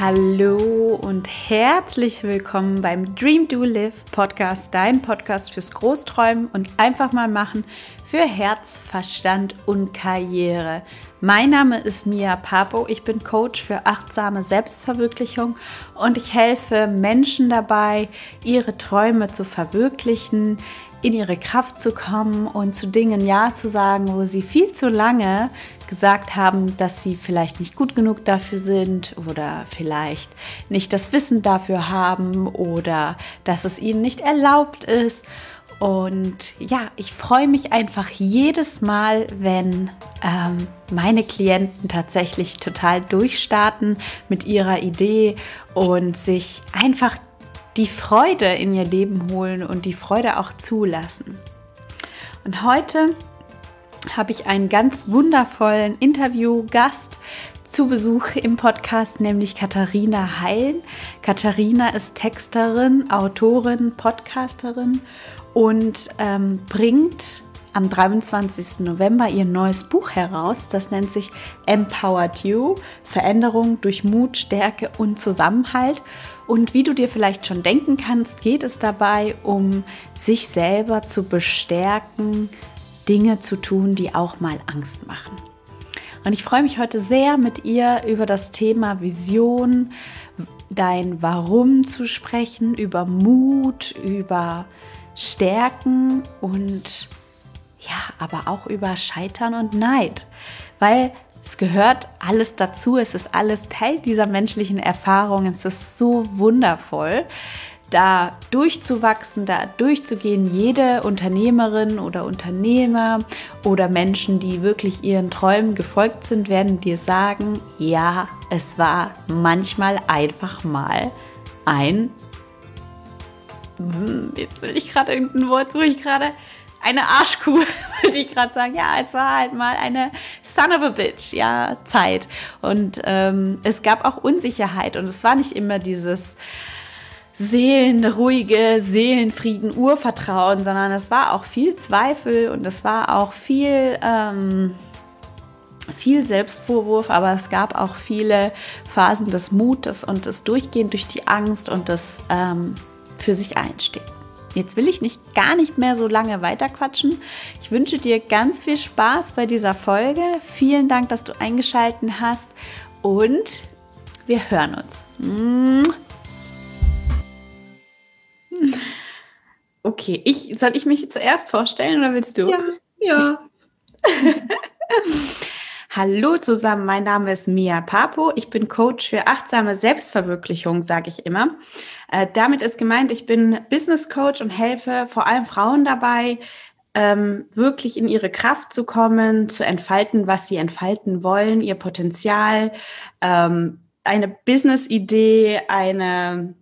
Hallo und herzlich willkommen beim Dream Do Live Podcast, dein Podcast fürs Großträumen und einfach mal machen für Herz, Verstand und Karriere. Mein Name ist Mia Papo, ich bin Coach für achtsame Selbstverwirklichung und ich helfe Menschen dabei, ihre Träume zu verwirklichen, in ihre Kraft zu kommen und zu Dingen Ja zu sagen, wo sie viel zu lange gesagt haben, dass sie vielleicht nicht gut genug dafür sind oder vielleicht nicht das Wissen dafür haben oder dass es ihnen nicht erlaubt ist. Und ja, ich freue mich einfach jedes Mal, wenn ähm, meine Klienten tatsächlich total durchstarten mit ihrer Idee und sich einfach die Freude in ihr Leben holen und die Freude auch zulassen. Und heute habe ich einen ganz wundervollen Interviewgast zu Besuch im Podcast, nämlich Katharina Heil. Katharina ist Texterin, Autorin, Podcasterin und ähm, bringt am 23. November ihr neues Buch heraus. Das nennt sich Empowered You, Veränderung durch Mut, Stärke und Zusammenhalt. Und wie du dir vielleicht schon denken kannst, geht es dabei um sich selber zu bestärken, Dinge zu tun, die auch mal Angst machen. Und ich freue mich heute sehr mit ihr über das Thema Vision, dein Warum zu sprechen, über Mut, über Stärken und ja, aber auch über Scheitern und Neid, weil es gehört alles dazu, es ist alles Teil dieser menschlichen Erfahrung, es ist so wundervoll, da durchzuwachsen, da durchzugehen. Jede Unternehmerin oder Unternehmer oder Menschen, die wirklich ihren Träumen gefolgt sind, werden dir sagen, ja, es war manchmal einfach mal ein, jetzt will ich gerade irgendein Wort, suche ich gerade, eine Arschkuh, wollte ich gerade sagen. Ja, es war halt mal eine son of a bitch, ja, Zeit. Und ähm, es gab auch Unsicherheit und es war nicht immer dieses seelenruhige, Seelenfrieden, Urvertrauen, sondern es war auch viel Zweifel und es war auch viel... Ähm, viel Selbstvorwurf, aber es gab auch viele Phasen des Mutes und des Durchgehen durch die Angst und des ähm, für sich einstehen. Jetzt will ich nicht gar nicht mehr so lange weiterquatschen. Ich wünsche dir ganz viel Spaß bei dieser Folge. Vielen Dank, dass du eingeschaltet hast und wir hören uns. Okay, ich, soll ich mich zuerst vorstellen oder willst du? Ja, ja. Hallo zusammen, mein Name ist Mia Papo. Ich bin Coach für achtsame Selbstverwirklichung, sage ich immer. Äh, damit ist gemeint, ich bin Business Coach und helfe vor allem Frauen dabei, ähm, wirklich in ihre Kraft zu kommen, zu entfalten, was sie entfalten wollen, ihr Potenzial, ähm, eine Business-Idee, eine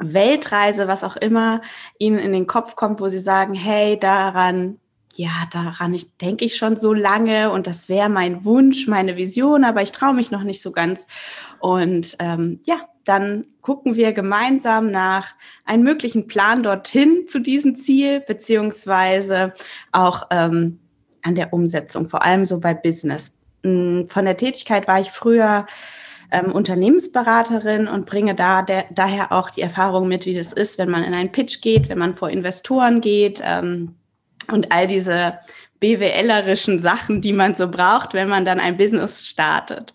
Weltreise, was auch immer ihnen in den Kopf kommt, wo sie sagen, hey, daran ja, daran ich, denke ich schon so lange und das wäre mein Wunsch, meine Vision, aber ich traue mich noch nicht so ganz. Und ähm, ja, dann gucken wir gemeinsam nach einem möglichen Plan dorthin zu diesem Ziel, beziehungsweise auch ähm, an der Umsetzung, vor allem so bei Business. Hm, von der Tätigkeit war ich früher ähm, Unternehmensberaterin und bringe da der, daher auch die Erfahrung mit, wie das ist, wenn man in einen Pitch geht, wenn man vor Investoren geht. Ähm, und all diese BWLerischen Sachen, die man so braucht, wenn man dann ein Business startet.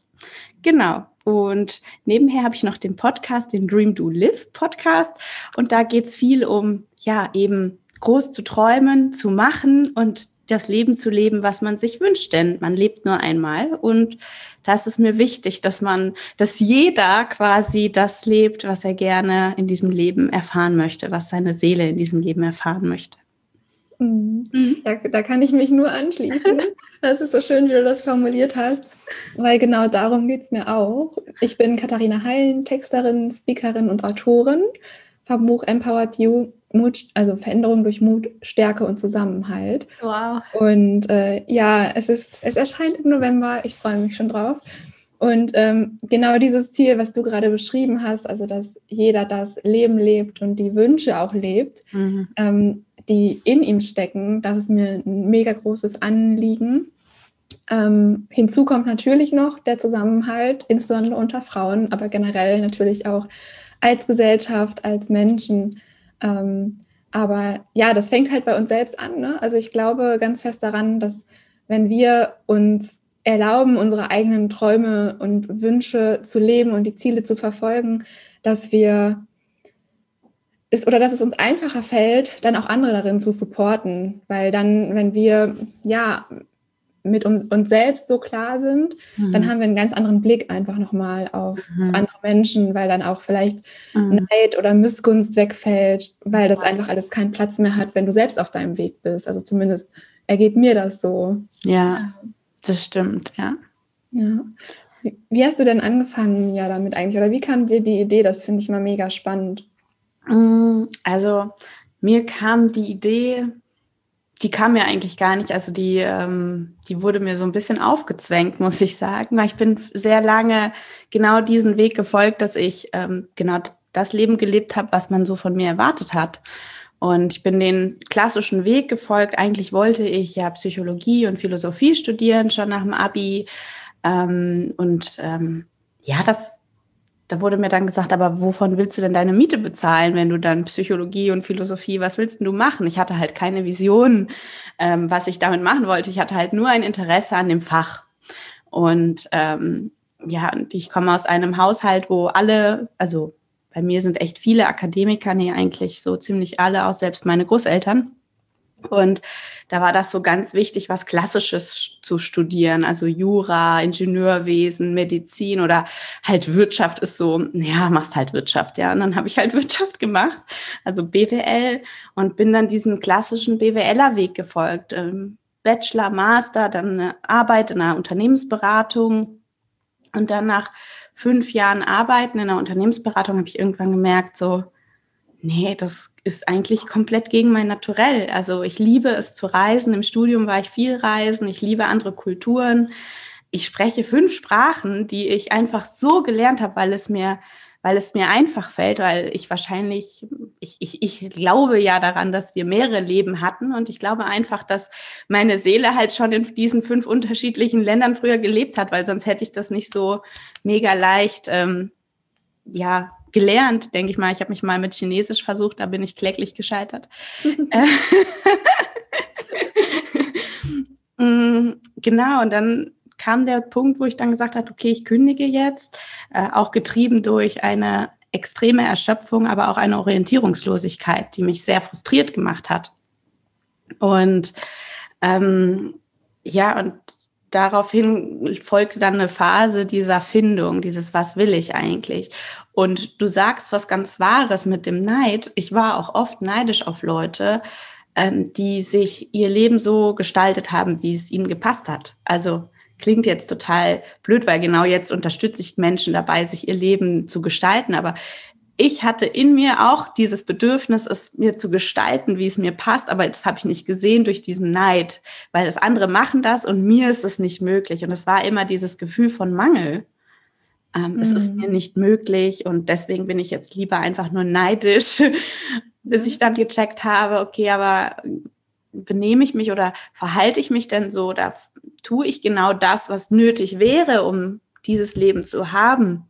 Genau. Und nebenher habe ich noch den Podcast, den Dream Do Live Podcast. Und da geht es viel um, ja, eben groß zu träumen, zu machen und das Leben zu leben, was man sich wünscht. Denn man lebt nur einmal. Und das ist mir wichtig, dass man, dass jeder quasi das lebt, was er gerne in diesem Leben erfahren möchte, was seine Seele in diesem Leben erfahren möchte. Mhm. mhm. Da, da, kann ich mich nur anschließen. Das ist so schön, wie du das formuliert hast, weil genau darum geht es mir auch. Ich bin Katharina Heilen, Texterin, Speakerin und Autorin vom Buch Empowered You, Mut, also Veränderung durch Mut, Stärke und Zusammenhalt. Wow. Und äh, ja, es ist, es erscheint im November, ich freue mich schon drauf. Und ähm, genau dieses Ziel, was du gerade beschrieben hast, also dass jeder das Leben lebt und die Wünsche auch lebt, mhm. ähm, die in ihm stecken, das ist mir ein mega großes Anliegen. Ähm, hinzu kommt natürlich noch der Zusammenhalt, insbesondere unter Frauen, aber generell natürlich auch als Gesellschaft, als Menschen. Ähm, aber ja, das fängt halt bei uns selbst an. Ne? Also ich glaube ganz fest daran, dass wenn wir uns erlauben, unsere eigenen Träume und Wünsche zu leben und die Ziele zu verfolgen, dass wir ist oder dass es uns einfacher fällt, dann auch andere darin zu supporten, weil dann, wenn wir ja mit uns selbst so klar sind, mhm. dann haben wir einen ganz anderen Blick einfach nochmal auf mhm. andere Menschen, weil dann auch vielleicht mhm. Neid oder Missgunst wegfällt, weil das einfach alles keinen Platz mehr hat, wenn du selbst auf deinem Weg bist. Also zumindest ergeht mir das so. Ja, das stimmt, ja. Ja. Wie hast du denn angefangen ja damit eigentlich? Oder wie kam dir die Idee? Das finde ich mal mega spannend. Mm, also mir kam die Idee, die kam mir eigentlich gar nicht. Also die, ähm, die wurde mir so ein bisschen aufgezwängt, muss ich sagen. Ich bin sehr lange genau diesen Weg gefolgt, dass ich ähm, genau das Leben gelebt habe, was man so von mir erwartet hat. Und ich bin den klassischen Weg gefolgt. Eigentlich wollte ich ja Psychologie und Philosophie studieren, schon nach dem Abi. Ähm, und ähm, ja, das da wurde mir dann gesagt, aber wovon willst du denn deine Miete bezahlen, wenn du dann Psychologie und Philosophie, was willst du machen? Ich hatte halt keine Vision, ähm, was ich damit machen wollte. Ich hatte halt nur ein Interesse an dem Fach. Und ähm, ja, und ich komme aus einem Haushalt, wo alle, also bei mir sind echt viele Akademiker, nee, eigentlich so ziemlich alle, auch selbst meine Großeltern. Und da war das so ganz wichtig, was Klassisches zu studieren, also Jura, Ingenieurwesen, Medizin oder halt Wirtschaft ist so, ja, machst halt Wirtschaft, ja. Und dann habe ich halt Wirtschaft gemacht, also BWL und bin dann diesem klassischen BWLer-Weg gefolgt. Ähm, Bachelor, Master, dann eine Arbeit in einer Unternehmensberatung und dann nach fünf Jahren Arbeiten in einer Unternehmensberatung habe ich irgendwann gemerkt, so, nee, das ist eigentlich komplett gegen mein Naturell. Also ich liebe es zu reisen. Im Studium war ich viel reisen. Ich liebe andere Kulturen. Ich spreche fünf Sprachen, die ich einfach so gelernt habe, weil es mir, weil es mir einfach fällt, weil ich wahrscheinlich, ich, ich, ich glaube ja daran, dass wir mehrere Leben hatten und ich glaube einfach, dass meine Seele halt schon in diesen fünf unterschiedlichen Ländern früher gelebt hat, weil sonst hätte ich das nicht so mega leicht, ähm, ja, gelernt, denke ich mal. Ich habe mich mal mit Chinesisch versucht, da bin ich kläglich gescheitert. Äh, mm, genau, und dann kam der Punkt, wo ich dann gesagt habe, okay, ich kündige jetzt, äh, auch getrieben durch eine extreme Erschöpfung, aber auch eine Orientierungslosigkeit, die mich sehr frustriert gemacht hat. Und ähm, ja, und daraufhin folgte dann eine Phase dieser Findung, dieses Was will ich eigentlich? Und du sagst was ganz Wahres mit dem Neid. Ich war auch oft neidisch auf Leute, ähm, die sich ihr Leben so gestaltet haben, wie es ihnen gepasst hat. Also klingt jetzt total blöd, weil genau jetzt unterstütze ich Menschen dabei, sich ihr Leben zu gestalten. Aber ich hatte in mir auch dieses Bedürfnis, es mir zu gestalten, wie es mir passt, aber das habe ich nicht gesehen durch diesen Neid, weil das andere machen das und mir ist es nicht möglich. Und es war immer dieses Gefühl von Mangel. Ähm, mhm. Es ist mir mhm. nicht möglich und deswegen bin ich jetzt lieber einfach nur neidisch, bis ich dann gecheckt habe, okay, aber benehme ich mich oder verhalte ich mich denn so oder tue ich genau das, was nötig wäre, um dieses Leben zu haben?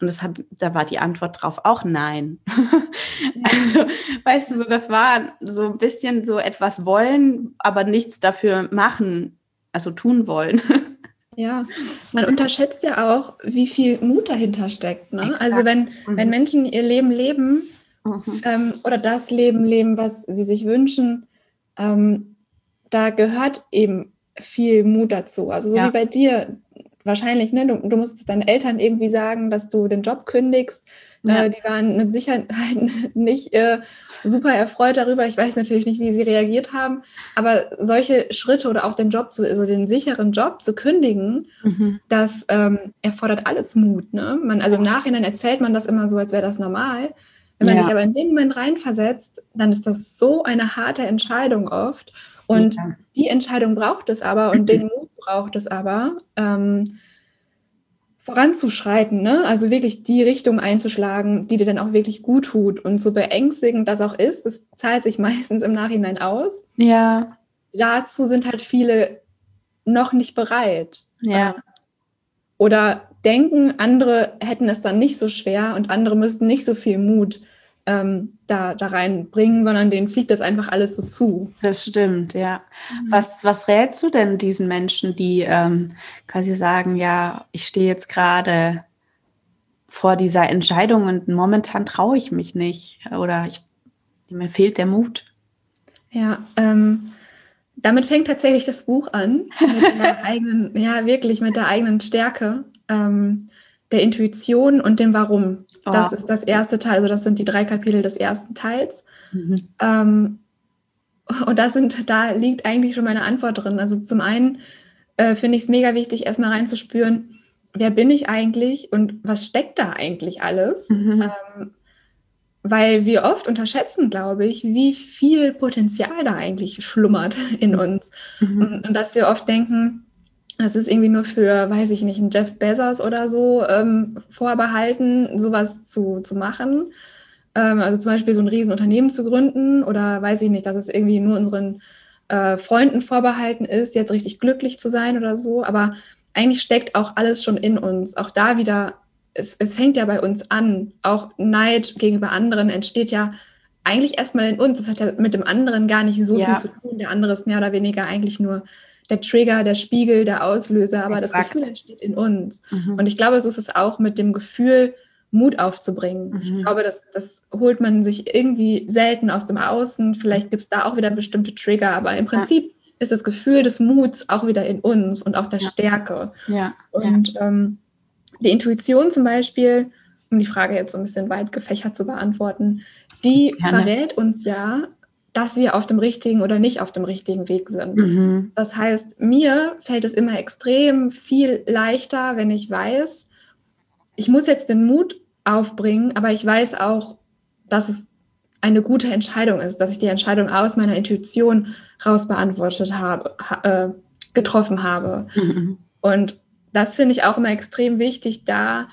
Und das hab, da war die Antwort drauf auch nein. also, weißt du, so, das war so ein bisschen so etwas wollen, aber nichts dafür machen, also tun wollen. Ja, man unterschätzt ja auch, wie viel Mut dahinter steckt. Ne? Also wenn, mhm. wenn Menschen ihr Leben leben mhm. ähm, oder das Leben leben, was sie sich wünschen, ähm, da gehört eben viel Mut dazu. Also so ja. wie bei dir, wahrscheinlich, ne, du, du musst deinen Eltern irgendwie sagen, dass du den Job kündigst. Ja. Äh, die waren mit Sicherheit nicht äh, super erfreut darüber. Ich weiß natürlich nicht, wie sie reagiert haben, aber solche Schritte oder auch den Job, zu, also den sicheren Job zu kündigen, mhm. das ähm, erfordert alles Mut. Ne? Man, also im Nachhinein erzählt man das immer so, als wäre das normal. Wenn man ja. sich aber in den Moment reinversetzt, dann ist das so eine harte Entscheidung oft. Und ja. die Entscheidung braucht es aber und den Mut braucht es aber. Ähm, voranzuschreiten, ne? also wirklich die Richtung einzuschlagen, die dir dann auch wirklich gut tut. Und so beängstigend das auch ist, das zahlt sich meistens im Nachhinein aus. Ja. Dazu sind halt viele noch nicht bereit. Ja. Oder denken, andere hätten es dann nicht so schwer und andere müssten nicht so viel Mut ähm, da, da reinbringen, sondern denen fliegt das einfach alles so zu. Das stimmt, ja. Mhm. Was, was rätst du denn diesen Menschen, die ähm, quasi sagen, ja, ich stehe jetzt gerade vor dieser Entscheidung und momentan traue ich mich nicht oder ich, mir fehlt der Mut? Ja, ähm, damit fängt tatsächlich das Buch an, mit der eigenen, ja, wirklich mit der eigenen Stärke, ähm, der Intuition und dem Warum. Oh. Das ist das erste Teil, also das sind die drei Kapitel des ersten Teils. Mhm. Ähm, und das sind, da liegt eigentlich schon meine Antwort drin. Also zum einen äh, finde ich es mega wichtig, erstmal reinzuspüren, wer bin ich eigentlich und was steckt da eigentlich alles? Mhm. Ähm, weil wir oft unterschätzen, glaube ich, wie viel Potenzial da eigentlich schlummert in uns. Mhm. Und, und, dass wir oft denken, das ist irgendwie nur für, weiß ich nicht, einen Jeff Bezos oder so ähm, vorbehalten, sowas zu, zu machen. Ähm, also zum Beispiel so ein Riesenunternehmen zu gründen oder weiß ich nicht, dass es irgendwie nur unseren äh, Freunden vorbehalten ist, jetzt richtig glücklich zu sein oder so. Aber eigentlich steckt auch alles schon in uns. Auch da wieder, es, es fängt ja bei uns an. Auch Neid gegenüber anderen entsteht ja eigentlich erstmal in uns. Das hat ja mit dem anderen gar nicht so ja. viel zu tun. Der andere ist mehr oder weniger eigentlich nur der Trigger, der Spiegel, der Auslöser, aber Exakt. das Gefühl entsteht in uns. Mhm. Und ich glaube, so ist es auch mit dem Gefühl, Mut aufzubringen. Mhm. Ich glaube, das, das holt man sich irgendwie selten aus dem Außen. Vielleicht gibt es da auch wieder bestimmte Trigger, aber im Prinzip ja. ist das Gefühl des Muts auch wieder in uns und auch der ja. Stärke. Ja. Und ähm, die Intuition zum Beispiel, um die Frage jetzt so ein bisschen weit gefächert zu beantworten, die Gerne. verrät uns ja, dass wir auf dem richtigen oder nicht auf dem richtigen Weg sind. Mhm. Das heißt, mir fällt es immer extrem viel leichter, wenn ich weiß, ich muss jetzt den Mut aufbringen, aber ich weiß auch, dass es eine gute Entscheidung ist, dass ich die Entscheidung aus meiner Intuition raus beantwortet habe, äh, getroffen habe. Mhm. Und das finde ich auch immer extrem wichtig, da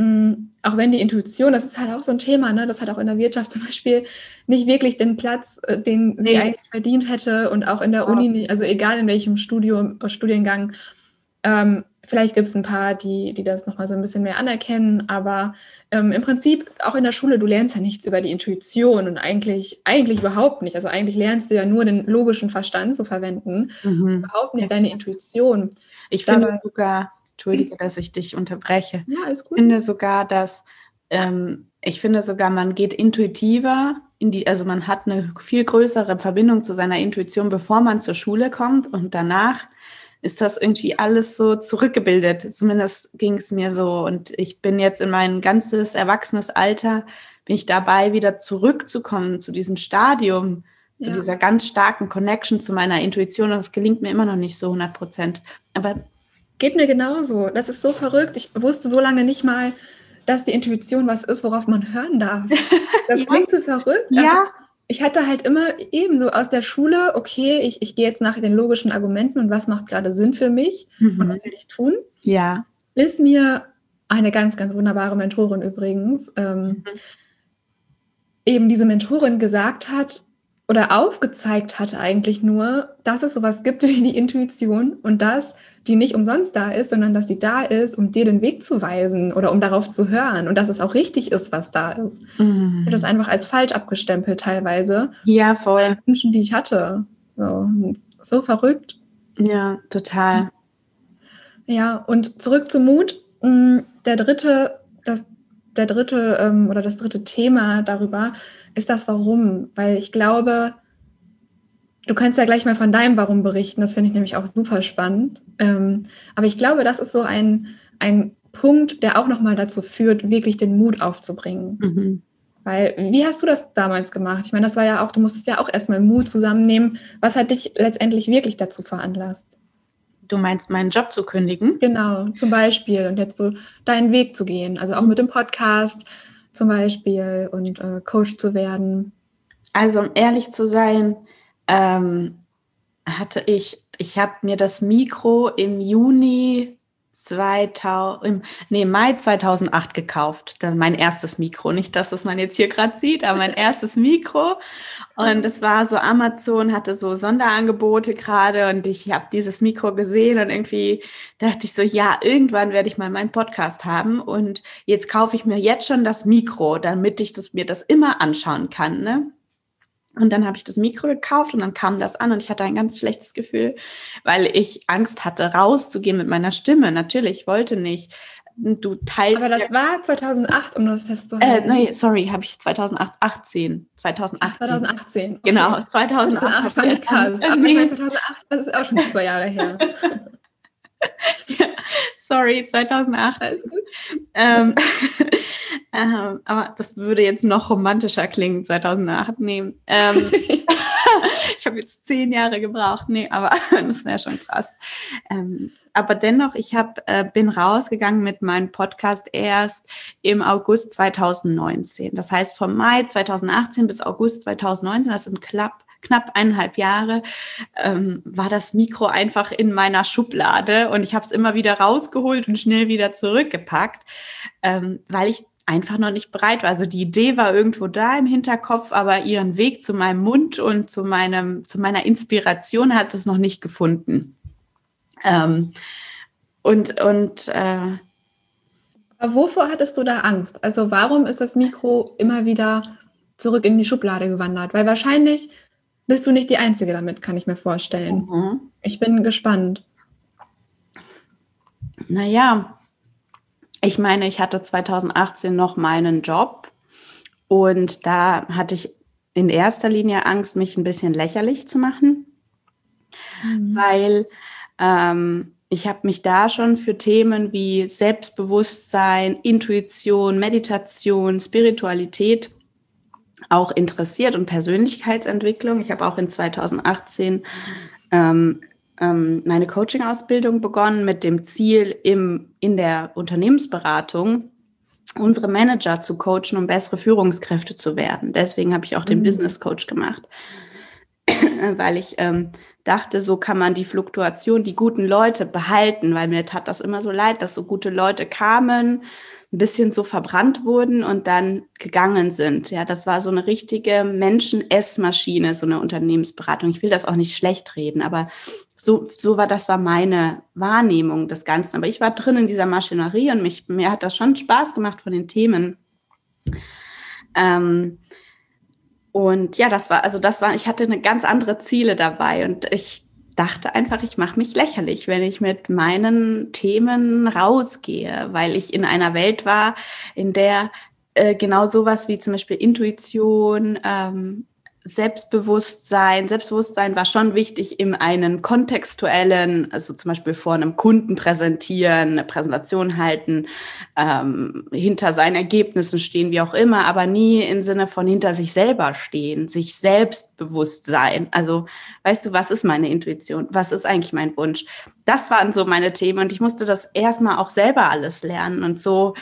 Mm, auch wenn die Intuition, das ist halt auch so ein Thema, ne? das hat auch in der Wirtschaft zum Beispiel nicht wirklich den Platz, äh, den nee. sie eigentlich verdient hätte und auch in der Uni nicht, also egal in welchem Studium, Studiengang. Ähm, vielleicht gibt es ein paar, die, die das nochmal so ein bisschen mehr anerkennen, aber ähm, im Prinzip auch in der Schule, du lernst ja nichts über die Intuition und eigentlich, eigentlich überhaupt nicht. Also eigentlich lernst du ja nur den logischen Verstand zu verwenden, mhm. überhaupt nicht ja. deine Intuition. Ich finde Dabei, sogar, Entschuldige, dass ich dich unterbreche. Ja, alles gut. Ich finde sogar, dass ähm, ich finde sogar, man geht intuitiver in die, also man hat eine viel größere Verbindung zu seiner Intuition, bevor man zur Schule kommt und danach ist das irgendwie alles so zurückgebildet. Zumindest ging es mir so. Und ich bin jetzt in mein ganzes erwachsenes Alter, bin ich dabei, wieder zurückzukommen zu diesem Stadium, ja. zu dieser ganz starken Connection zu meiner Intuition. Und es gelingt mir immer noch nicht so 100 Prozent. Aber Geht mir genauso. Das ist so verrückt. Ich wusste so lange nicht mal, dass die Intuition was ist, worauf man hören darf. Das klingt so verrückt. Ja. Ich hatte halt immer ebenso aus der Schule, okay, ich, ich gehe jetzt nach den logischen Argumenten und was macht gerade Sinn für mich mhm. und was will ich tun. Ja. Bis mir eine ganz, ganz wunderbare Mentorin übrigens, ähm, mhm. eben diese Mentorin gesagt hat, oder aufgezeigt hat eigentlich nur, dass es sowas gibt wie die Intuition und dass die nicht umsonst da ist, sondern dass sie da ist, um dir den Weg zu weisen oder um darauf zu hören und dass es auch richtig ist, was da ist. Mhm. Ich habe das einfach als falsch abgestempelt teilweise. Ja, voll. Wünschen, die ich hatte. So, so verrückt. Ja, total. Ja, und zurück zum Mut. Mm, der dritte, das, der dritte ähm, oder das dritte Thema darüber ist das Warum, weil ich glaube, du kannst ja gleich mal von deinem Warum berichten, das finde ich nämlich auch super spannend. Ähm, aber ich glaube, das ist so ein, ein Punkt, der auch nochmal dazu führt, wirklich den Mut aufzubringen. Mhm. Weil, wie hast du das damals gemacht? Ich meine, das war ja auch, du musstest ja auch erstmal Mut zusammennehmen. Was hat dich letztendlich wirklich dazu veranlasst? Du meinst, meinen Job zu kündigen? Genau, zum Beispiel. Und jetzt so deinen Weg zu gehen. Also auch mit dem Podcast, zum Beispiel und äh, Coach zu werden? Also um ehrlich zu sein, ähm, hatte ich, ich habe mir das Mikro im Juni 2000, im nee, Mai 2008 gekauft. Dann mein erstes Mikro. Nicht das, was man jetzt hier gerade sieht, aber mein erstes Mikro. Und es war so, Amazon hatte so Sonderangebote gerade und ich habe dieses Mikro gesehen und irgendwie dachte ich so, ja, irgendwann werde ich mal meinen Podcast haben und jetzt kaufe ich mir jetzt schon das Mikro, damit ich das, mir das immer anschauen kann. Ne? Und dann habe ich das Mikro gekauft und dann kam das an und ich hatte ein ganz schlechtes Gefühl, weil ich Angst hatte, rauszugehen mit meiner Stimme. Natürlich, ich wollte nicht. Du teilst. Aber das ja, war 2008, um das festzuhalten. Äh, nee, sorry, habe ich 2018. 2018. 2018. Okay. Genau, 2008. Ach, fand ich krass. Aber nee. 2008, das ist auch schon zwei Jahre her. sorry, 2008. Ähm, ähm, aber das würde jetzt noch romantischer klingen, 2008. Nee, ähm, ich habe jetzt zehn Jahre gebraucht. Nee, aber das wäre schon krass. Ähm, aber dennoch, ich hab, äh, bin rausgegangen mit meinem Podcast erst im August 2019. Das heißt, vom Mai 2018 bis August 2019, das sind knapp knapp eineinhalb Jahre, ähm, war das Mikro einfach in meiner Schublade und ich habe es immer wieder rausgeholt und schnell wieder zurückgepackt, ähm, weil ich einfach noch nicht bereit war. Also die Idee war irgendwo da im Hinterkopf, aber ihren Weg zu meinem Mund und zu meinem, zu meiner Inspiration hat es noch nicht gefunden. Ähm, und und äh, wovor hattest du da Angst? Also warum ist das Mikro immer wieder zurück in die Schublade gewandert? Weil wahrscheinlich bist du nicht die Einzige damit, kann ich mir vorstellen. Mhm. Ich bin gespannt. Naja, ich meine, ich hatte 2018 noch meinen Job und da hatte ich in erster Linie Angst, mich ein bisschen lächerlich zu machen, mhm. weil ähm, ich habe mich da schon für Themen wie Selbstbewusstsein, Intuition, Meditation, Spiritualität auch interessiert und Persönlichkeitsentwicklung. Ich habe auch in 2018 ähm, ähm, meine Coaching-Ausbildung begonnen mit dem Ziel, im, in der Unternehmensberatung unsere Manager zu coachen, um bessere Führungskräfte zu werden. Deswegen habe ich auch den mhm. Business Coach gemacht, weil ich ähm, dachte, so kann man die Fluktuation, die guten Leute behalten, weil mir tat das immer so leid, dass so gute Leute kamen, ein bisschen so verbrannt wurden und dann gegangen sind. Ja, das war so eine richtige Menschen-Essmaschine, so eine Unternehmensberatung. Ich will das auch nicht schlecht reden, aber so, so war das war meine Wahrnehmung des Ganzen. Aber ich war drin in dieser Maschinerie und mich, mir hat das schon Spaß gemacht von den Themen. Ähm, und ja, das war, also das war, ich hatte eine ganz andere Ziele dabei und ich dachte einfach, ich mache mich lächerlich, wenn ich mit meinen Themen rausgehe, weil ich in einer Welt war, in der äh, genau sowas wie zum Beispiel Intuition, ähm, Selbstbewusstsein. Selbstbewusstsein war schon wichtig in einem kontextuellen, also zum Beispiel vor einem Kunden präsentieren, eine Präsentation halten, ähm, hinter seinen Ergebnissen stehen, wie auch immer, aber nie im Sinne von hinter sich selber stehen, sich selbstbewusst sein. Also, weißt du, was ist meine Intuition? Was ist eigentlich mein Wunsch? Das waren so meine Themen und ich musste das erstmal auch selber alles lernen und so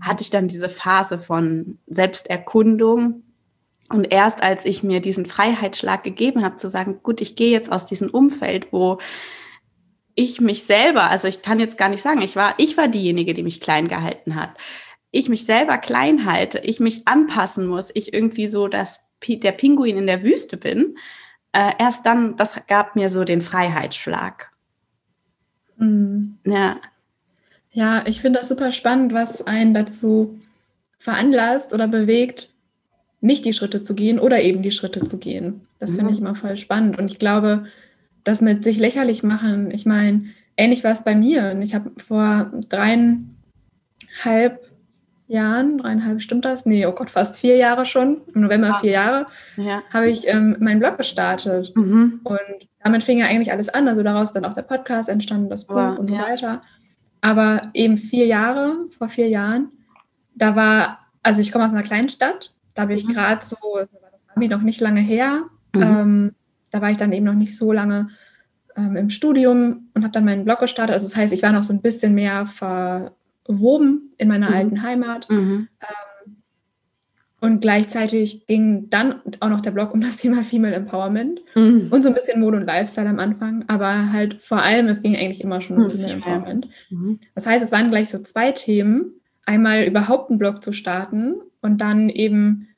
hatte ich dann diese Phase von Selbsterkundung, und erst als ich mir diesen Freiheitsschlag gegeben habe, zu sagen, gut, ich gehe jetzt aus diesem Umfeld, wo ich mich selber, also ich kann jetzt gar nicht sagen, ich war, ich war diejenige, die mich klein gehalten hat. Ich mich selber klein halte, ich mich anpassen muss, ich irgendwie so dass der Pinguin in der Wüste bin. Äh, erst dann, das gab mir so den Freiheitsschlag. Mhm. Ja. Ja, ich finde das super spannend, was einen dazu veranlasst oder bewegt, nicht die Schritte zu gehen oder eben die Schritte zu gehen. Das finde ich immer voll spannend. Und ich glaube, das mit sich lächerlich machen, ich meine, ähnlich war es bei mir. Und ich habe vor dreieinhalb Jahren, dreieinhalb stimmt das? Nee, oh Gott, fast vier Jahre schon, im November vier Jahre, ja. habe ich ähm, meinen Blog gestartet. Mhm. Und damit fing ja eigentlich alles an. Also daraus dann auch der Podcast entstanden, das Buch oh, und so ja. weiter. Aber eben vier Jahre, vor vier Jahren, da war, also ich komme aus einer kleinen Stadt da habe ich mhm. gerade so, das war noch nicht lange her, mhm. ähm, da war ich dann eben noch nicht so lange ähm, im Studium und habe dann meinen Blog gestartet. Also das heißt, ich war noch so ein bisschen mehr verwoben in meiner mhm. alten Heimat. Mhm. Ähm, Und gleichzeitig ging dann auch noch der Blog um das Thema Female Empowerment mhm. und so ein bisschen Mode und Lifestyle am Anfang, aber halt vor allem, es ging eigentlich immer schon um mhm. Female Empowerment. Mhm. Das heißt, es waren gleich so zwei Themen. Einmal überhaupt einen Blog zu starten und dann eben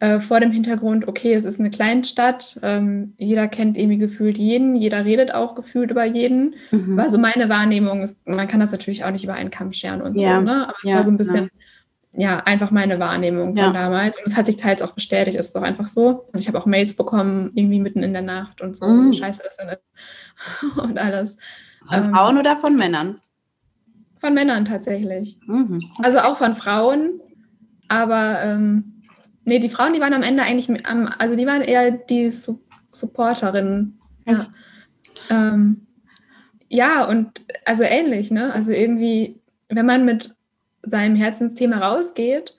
äh, vor dem Hintergrund, okay, es ist eine Kleinstadt, ähm, jeder kennt irgendwie gefühlt jeden, jeder redet auch gefühlt über jeden. Mhm. War so meine Wahrnehmung, ist, man kann das natürlich auch nicht über einen Kamm scheren und ja. so, ne? aber es ja, war so ein bisschen... Ja ja, einfach meine Wahrnehmung von damals. Und es hat sich teils auch bestätigt, ist doch einfach so. Also ich habe auch Mails bekommen, irgendwie mitten in der Nacht und so, mm. wie scheiße das denn ist und alles. Von ähm, Frauen oder von Männern? Von Männern tatsächlich. Mhm. Also auch von Frauen, aber ähm, nee, die Frauen, die waren am Ende eigentlich, am, also die waren eher die Su Supporterinnen. Ja. Ähm, ja, und also ähnlich, ne? Also irgendwie, wenn man mit seinem Herzensthema rausgeht.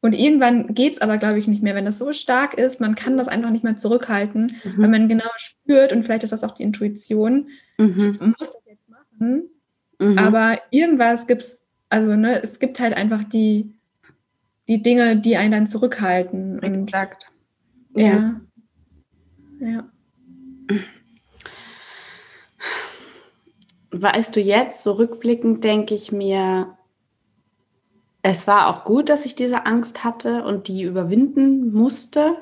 Und irgendwann geht es aber, glaube ich, nicht mehr. Wenn das so stark ist, man kann das einfach nicht mehr zurückhalten, mhm. weil man genau spürt, und vielleicht ist das auch die Intuition, mhm. ich muss das jetzt machen. Mhm. Aber irgendwas gibt es, also ne, es gibt halt einfach die, die Dinge, die einen dann zurückhalten. Exakt. ja. Ja. Weißt du, jetzt, so rückblickend, denke ich mir, es war auch gut, dass ich diese Angst hatte und die überwinden musste,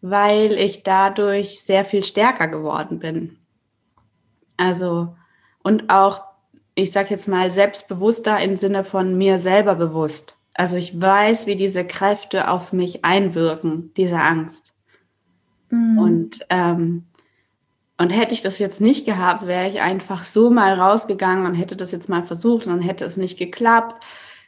weil ich dadurch sehr viel stärker geworden bin. Also, und auch, ich sage jetzt mal, selbstbewusster im Sinne von mir selber bewusst. Also ich weiß, wie diese Kräfte auf mich einwirken, diese Angst. Mhm. Und, ähm, und hätte ich das jetzt nicht gehabt, wäre ich einfach so mal rausgegangen und hätte das jetzt mal versucht und dann hätte es nicht geklappt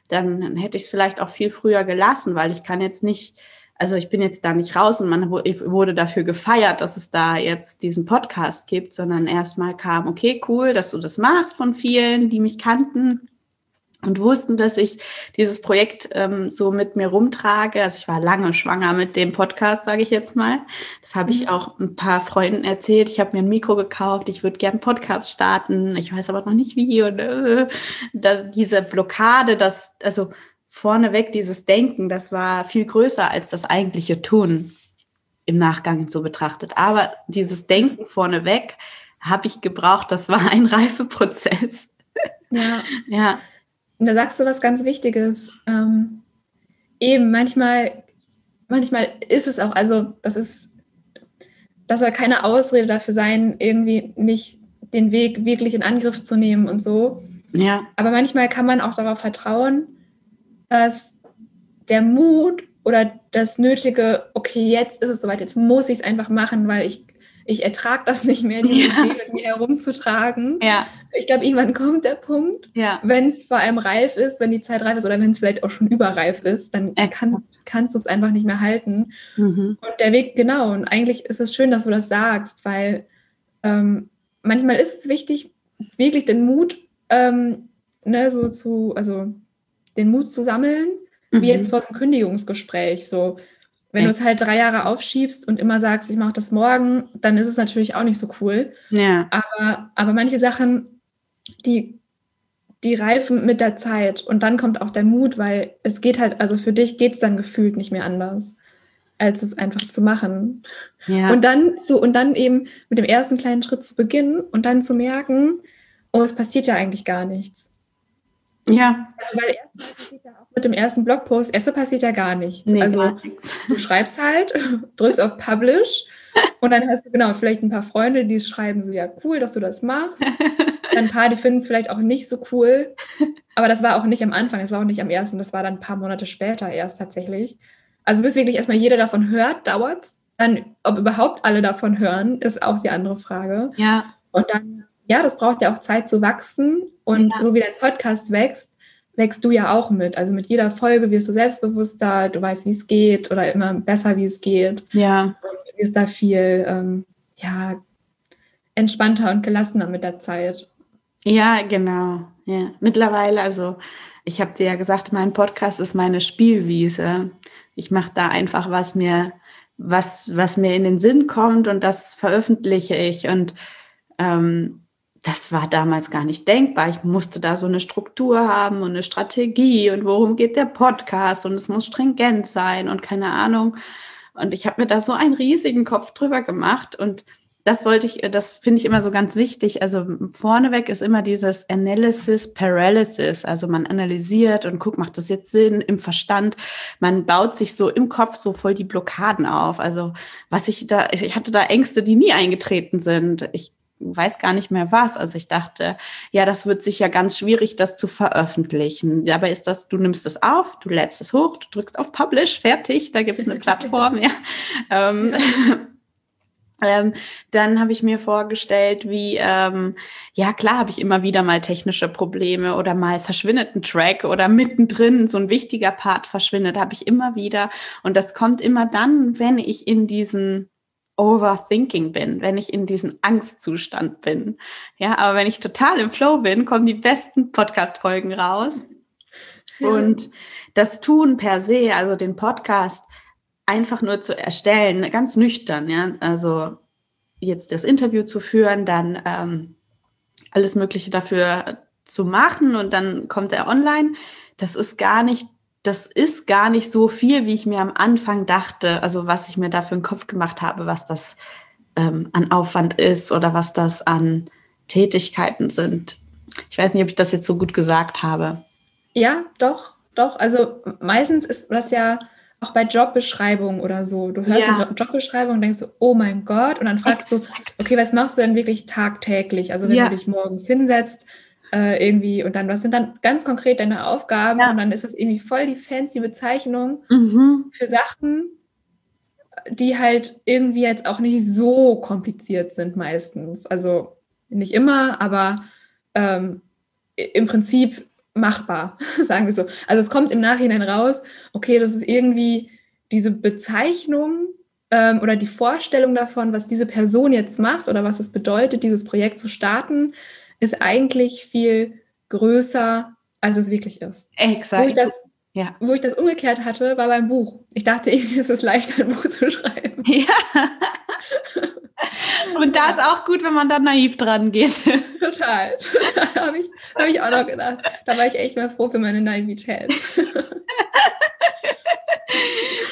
dann hätte ich es vielleicht auch viel früher gelassen, weil ich kann jetzt nicht, also ich bin jetzt da nicht raus und man wurde dafür gefeiert, dass es da jetzt diesen Podcast gibt, sondern erstmal kam, okay, cool, dass du das machst von vielen, die mich kannten und wussten, dass ich dieses Projekt ähm, so mit mir rumtrage. Also ich war lange schwanger mit dem Podcast, sage ich jetzt mal. Das habe ich mhm. auch ein paar Freunden erzählt. Ich habe mir ein Mikro gekauft. Ich würde gern Podcast starten. Ich weiß aber noch nicht wie. Und äh, da, diese Blockade, das also vorneweg dieses Denken, das war viel größer als das eigentliche Tun im Nachgang so betrachtet. Aber dieses Denken vorneweg habe ich gebraucht. Das war ein Reifeprozess. Ja. ja. Und da sagst du was ganz Wichtiges. Ähm, eben, manchmal, manchmal ist es auch, also das ist, das soll keine Ausrede dafür sein, irgendwie nicht den Weg wirklich in Angriff zu nehmen und so. Ja. Aber manchmal kann man auch darauf vertrauen, dass der Mut oder das nötige, okay, jetzt ist es soweit, jetzt muss ich es einfach machen, weil ich ich ertrage das nicht mehr, diese ja. Idee mit mir herumzutragen. Ja. Ich glaube, irgendwann kommt der Punkt, ja. wenn es vor allem reif ist, wenn die Zeit reif ist oder wenn es vielleicht auch schon überreif ist, dann kann, kannst du es einfach nicht mehr halten. Mhm. Und der Weg, genau, und eigentlich ist es schön, dass du das sagst, weil ähm, manchmal ist es wichtig, wirklich den Mut, ähm, ne, so zu, also den Mut zu sammeln, mhm. wie jetzt vor dem Kündigungsgespräch. So, wenn du es halt drei Jahre aufschiebst und immer sagst, ich mache das morgen, dann ist es natürlich auch nicht so cool. Ja. Aber, aber manche Sachen, die, die reifen mit der Zeit und dann kommt auch der Mut, weil es geht halt, also für dich geht es dann gefühlt nicht mehr anders, als es einfach zu machen. Ja. Und dann so, und dann eben mit dem ersten kleinen Schritt zu beginnen und dann zu merken, oh, es passiert ja eigentlich gar nichts. Ja. Also, weil erstmal passiert ja auch mit dem ersten Blogpost, erstmal passiert ja gar nichts. Nee, also gar du schreibst halt, drückst auf Publish und dann hast du genau vielleicht ein paar Freunde, die schreiben so, ja, cool, dass du das machst. Dann ein paar, die finden es vielleicht auch nicht so cool. Aber das war auch nicht am Anfang, das war auch nicht am ersten, das war dann ein paar Monate später erst tatsächlich. Also bis wirklich erstmal jeder davon hört, dauert es. Dann, ob überhaupt alle davon hören, ist auch die andere Frage. Ja. Und dann ja, das braucht ja auch Zeit zu wachsen. Und ja. so wie dein Podcast wächst, wächst du ja auch mit. Also mit jeder Folge wirst du selbstbewusster, du weißt, wie es geht oder immer besser, wie es geht. Ja. Du wirst da viel, ähm, ja, entspannter und gelassener mit der Zeit. Ja, genau. Ja, mittlerweile, also ich habe dir ja gesagt, mein Podcast ist meine Spielwiese. Ich mache da einfach, was mir, was, was mir in den Sinn kommt und das veröffentliche ich. Und ähm, das war damals gar nicht denkbar. Ich musste da so eine Struktur haben und eine Strategie und worum geht der Podcast und es muss stringent sein und keine Ahnung. Und ich habe mir da so einen riesigen Kopf drüber gemacht und das wollte ich, das finde ich immer so ganz wichtig. Also vorneweg ist immer dieses Analysis Paralysis. Also man analysiert und guckt, macht das jetzt Sinn im Verstand? Man baut sich so im Kopf so voll die Blockaden auf. Also was ich da, ich hatte da Ängste, die nie eingetreten sind. Ich weiß gar nicht mehr was. Also ich dachte, ja, das wird sicher ganz schwierig, das zu veröffentlichen. Dabei ist das, du nimmst es auf, du lädst es hoch, du drückst auf Publish, fertig, da gibt es eine Plattform, ja. Ähm, ähm, dann habe ich mir vorgestellt, wie, ähm, ja klar, habe ich immer wieder mal technische Probleme oder mal verschwindet ein Track oder mittendrin so ein wichtiger Part verschwindet, habe ich immer wieder. Und das kommt immer dann, wenn ich in diesen Overthinking bin, wenn ich in diesen Angstzustand bin. Ja, aber wenn ich total im Flow bin, kommen die besten Podcast-Folgen raus. Ja. Und das Tun per se, also den Podcast, einfach nur zu erstellen, ganz nüchtern, ja, also jetzt das Interview zu führen, dann ähm, alles Mögliche dafür zu machen und dann kommt er online. Das ist gar nicht, das ist gar nicht so viel, wie ich mir am Anfang dachte, also was ich mir da für einen Kopf gemacht habe, was das ähm, an Aufwand ist oder was das an Tätigkeiten sind. Ich weiß nicht, ob ich das jetzt so gut gesagt habe. Ja, doch, doch. Also meistens ist das ja auch bei Jobbeschreibungen oder so. Du hörst ja. eine Jobbeschreibung und denkst so, oh mein Gott, und dann fragst Exakt. du, okay, was machst du denn wirklich tagtäglich? Also wenn ja. du dich morgens hinsetzt, äh, irgendwie und dann, was sind dann ganz konkret deine Aufgaben? Ja. Und dann ist das irgendwie voll die fancy Bezeichnung mhm. für Sachen, die halt irgendwie jetzt auch nicht so kompliziert sind meistens. Also nicht immer, aber ähm, im Prinzip machbar, sagen wir so. Also es kommt im Nachhinein raus, okay, das ist irgendwie diese Bezeichnung ähm, oder die Vorstellung davon, was diese Person jetzt macht oder was es bedeutet, dieses Projekt zu starten, ist eigentlich viel größer, als es wirklich ist. Exakt. Wo ich das, ja. wo ich das umgekehrt hatte, war beim Buch. Ich dachte, irgendwie ist es leichter, ein Buch zu schreiben. Ja. Und da ist auch gut, wenn man da naiv dran geht. Total, total. Habe ich, hab ich auch noch gedacht. Da war ich echt mal froh für meine Naivität.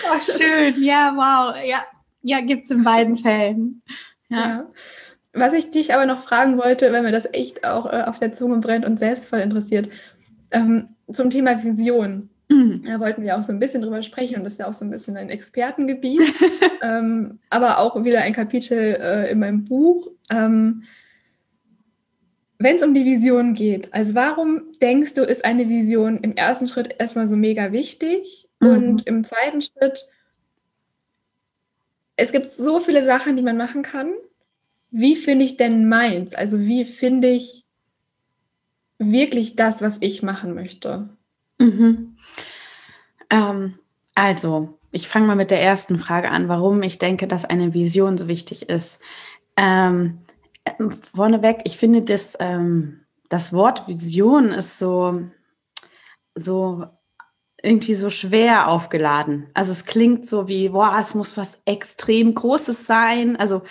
Oh, schön. Ja, wow. Ja, ja gibt es in beiden Fällen. Ja. ja. Was ich dich aber noch fragen wollte, wenn mir das echt auch äh, auf der Zunge brennt und selbst voll interessiert, ähm, zum Thema Vision. Mhm. Da wollten wir auch so ein bisschen drüber sprechen und das ist ja auch so ein bisschen ein Expertengebiet, ähm, aber auch wieder ein Kapitel äh, in meinem Buch. Ähm, Wenn es um die Vision geht, also warum denkst du, ist eine Vision im ersten Schritt erstmal so mega wichtig mhm. und im zweiten Schritt, es gibt so viele Sachen, die man machen kann. Wie finde ich denn meins? Also wie finde ich wirklich das, was ich machen möchte? Mhm. Ähm, also, ich fange mal mit der ersten Frage an, warum ich denke, dass eine Vision so wichtig ist. Ähm, vorneweg, ich finde, das, ähm, das Wort Vision ist so, so irgendwie so schwer aufgeladen. Also es klingt so wie, boah, es muss was extrem Großes sein. Also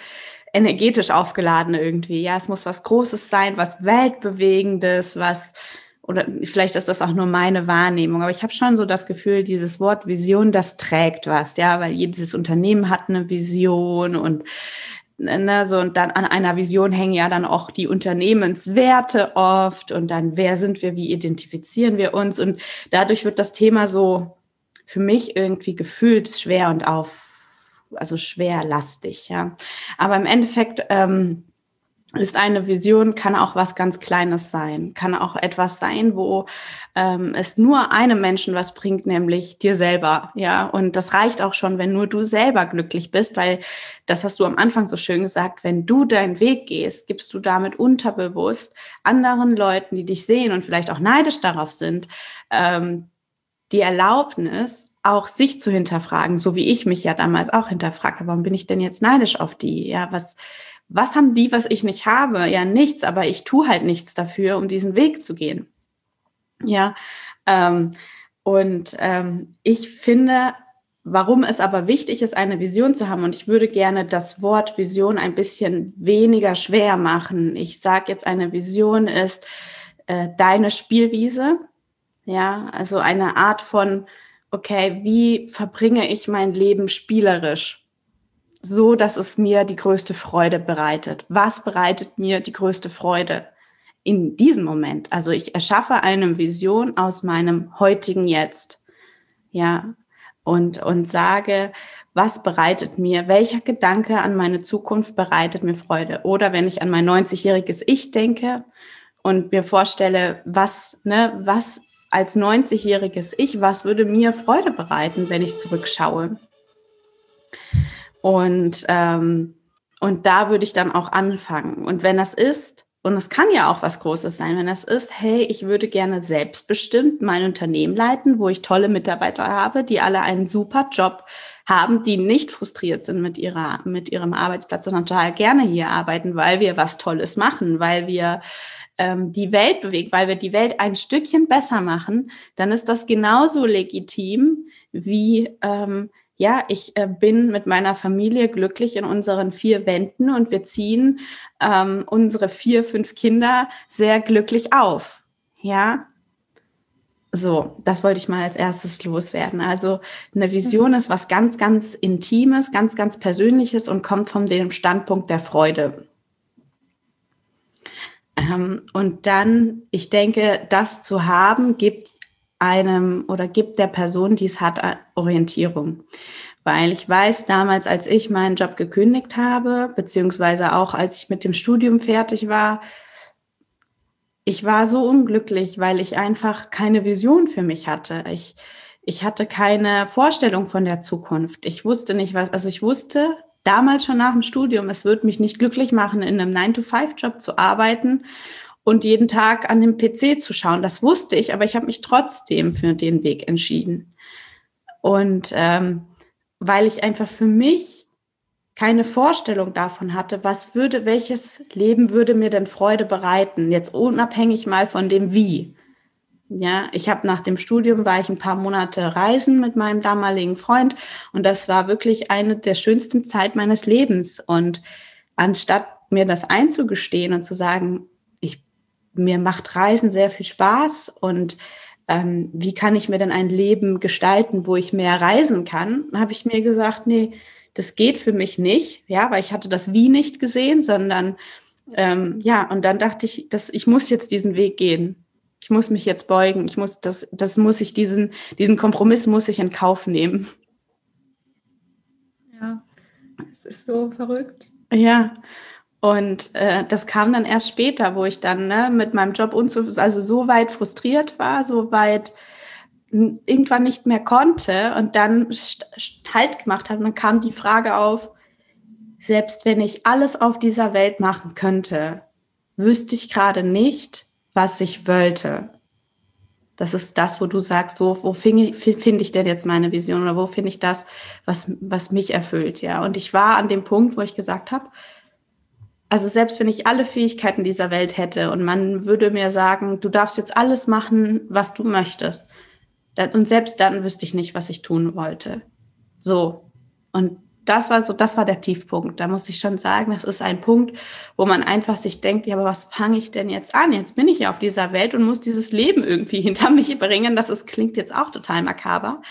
energetisch aufgeladen irgendwie. Ja, es muss was Großes sein, was Weltbewegendes, was oder vielleicht ist das auch nur meine Wahrnehmung, aber ich habe schon so das Gefühl, dieses Wort Vision, das trägt was, ja, weil jedes Unternehmen hat eine Vision und ne, so und dann an einer Vision hängen ja dann auch die Unternehmenswerte oft und dann wer sind wir, wie identifizieren wir uns und dadurch wird das Thema so für mich irgendwie gefühlt schwer und auf also schwerlastig, ja. Aber im Endeffekt ähm, ist eine Vision, kann auch was ganz Kleines sein, kann auch etwas sein, wo ähm, es nur einem Menschen was bringt, nämlich dir selber, ja. Und das reicht auch schon, wenn nur du selber glücklich bist, weil das hast du am Anfang so schön gesagt, wenn du deinen Weg gehst, gibst du damit unterbewusst anderen Leuten, die dich sehen und vielleicht auch neidisch darauf sind, ähm, die Erlaubnis, auch sich zu hinterfragen, so wie ich mich ja damals auch hinterfragte, warum bin ich denn jetzt neidisch auf die? Ja, was, was haben die, was ich nicht habe? Ja, nichts, aber ich tue halt nichts dafür, um diesen Weg zu gehen. Ja, ähm, und ähm, ich finde, warum es aber wichtig ist, eine Vision zu haben. Und ich würde gerne das Wort Vision ein bisschen weniger schwer machen. Ich sage jetzt, eine Vision ist äh, deine Spielwiese. Ja, also eine Art von, okay, wie verbringe ich mein Leben spielerisch? So, dass es mir die größte Freude bereitet. Was bereitet mir die größte Freude in diesem Moment? Also ich erschaffe eine Vision aus meinem heutigen Jetzt. Ja, und, und sage, was bereitet mir, welcher Gedanke an meine Zukunft bereitet mir Freude? Oder wenn ich an mein 90-jähriges Ich denke und mir vorstelle, was, ne, was als 90-jähriges Ich, was würde mir Freude bereiten, wenn ich zurückschaue? Und, ähm, und da würde ich dann auch anfangen. Und wenn das ist, und es kann ja auch was Großes sein, wenn das ist, hey, ich würde gerne selbstbestimmt mein Unternehmen leiten, wo ich tolle Mitarbeiter habe, die alle einen super Job haben, die nicht frustriert sind mit ihrer, mit ihrem Arbeitsplatz, sondern total gerne hier arbeiten, weil wir was Tolles machen, weil wir ähm, die Welt bewegen, weil wir die Welt ein Stückchen besser machen, dann ist das genauso legitim wie ähm, ja, ich äh, bin mit meiner Familie glücklich in unseren vier Wänden und wir ziehen ähm, unsere vier, fünf Kinder sehr glücklich auf. Ja, so, das wollte ich mal als erstes loswerden. Also eine Vision mhm. ist was ganz, ganz Intimes, ganz, ganz Persönliches und kommt von dem Standpunkt der Freude. Ähm, und dann, ich denke, das zu haben, gibt einem oder gibt der Person, die es hat, Orientierung. Weil ich weiß, damals, als ich meinen Job gekündigt habe, beziehungsweise auch als ich mit dem Studium fertig war, ich war so unglücklich, weil ich einfach keine Vision für mich hatte. Ich, ich hatte keine Vorstellung von der Zukunft. Ich wusste nicht, was, also ich wusste damals schon nach dem Studium, es wird mich nicht glücklich machen, in einem 9-to-5-Job zu arbeiten und jeden Tag an dem PC zu schauen. Das wusste ich, aber ich habe mich trotzdem für den Weg entschieden. Und ähm, weil ich einfach für mich keine Vorstellung davon hatte, was würde, welches Leben würde mir denn Freude bereiten, jetzt unabhängig mal von dem Wie. Ja, ich habe nach dem Studium war ich ein paar Monate reisen mit meinem damaligen Freund und das war wirklich eine der schönsten Zeit meines Lebens. Und anstatt mir das einzugestehen und zu sagen, mir macht Reisen sehr viel Spaß und ähm, wie kann ich mir denn ein Leben gestalten, wo ich mehr reisen kann, habe ich mir gesagt, nee, das geht für mich nicht, ja, weil ich hatte das Wie nicht gesehen, sondern ähm, ja, und dann dachte ich, dass ich muss jetzt diesen Weg gehen. Ich muss mich jetzt beugen. Ich muss das, das muss ich diesen, diesen Kompromiss muss ich in Kauf nehmen. Ja, es ist so verrückt. Ja, und äh, das kam dann erst später, wo ich dann ne, mit meinem Job unzufrieden, also so weit frustriert war, so weit irgendwann nicht mehr konnte und dann Halt gemacht habe. Und dann kam die Frage auf, selbst wenn ich alles auf dieser Welt machen könnte, wüsste ich gerade nicht, was ich wollte. Das ist das, wo du sagst, wo, wo finde find ich denn jetzt meine Vision oder wo finde ich das, was, was mich erfüllt, ja. Und ich war an dem Punkt, wo ich gesagt habe, also selbst wenn ich alle Fähigkeiten dieser Welt hätte und man würde mir sagen, du darfst jetzt alles machen, was du möchtest. Und selbst dann wüsste ich nicht, was ich tun wollte. So. Und das war so, das war der Tiefpunkt. Da muss ich schon sagen, das ist ein Punkt, wo man einfach sich denkt, ja, aber was fange ich denn jetzt an? Jetzt bin ich ja auf dieser Welt und muss dieses Leben irgendwie hinter mich bringen. Das ist, klingt jetzt auch total makaber.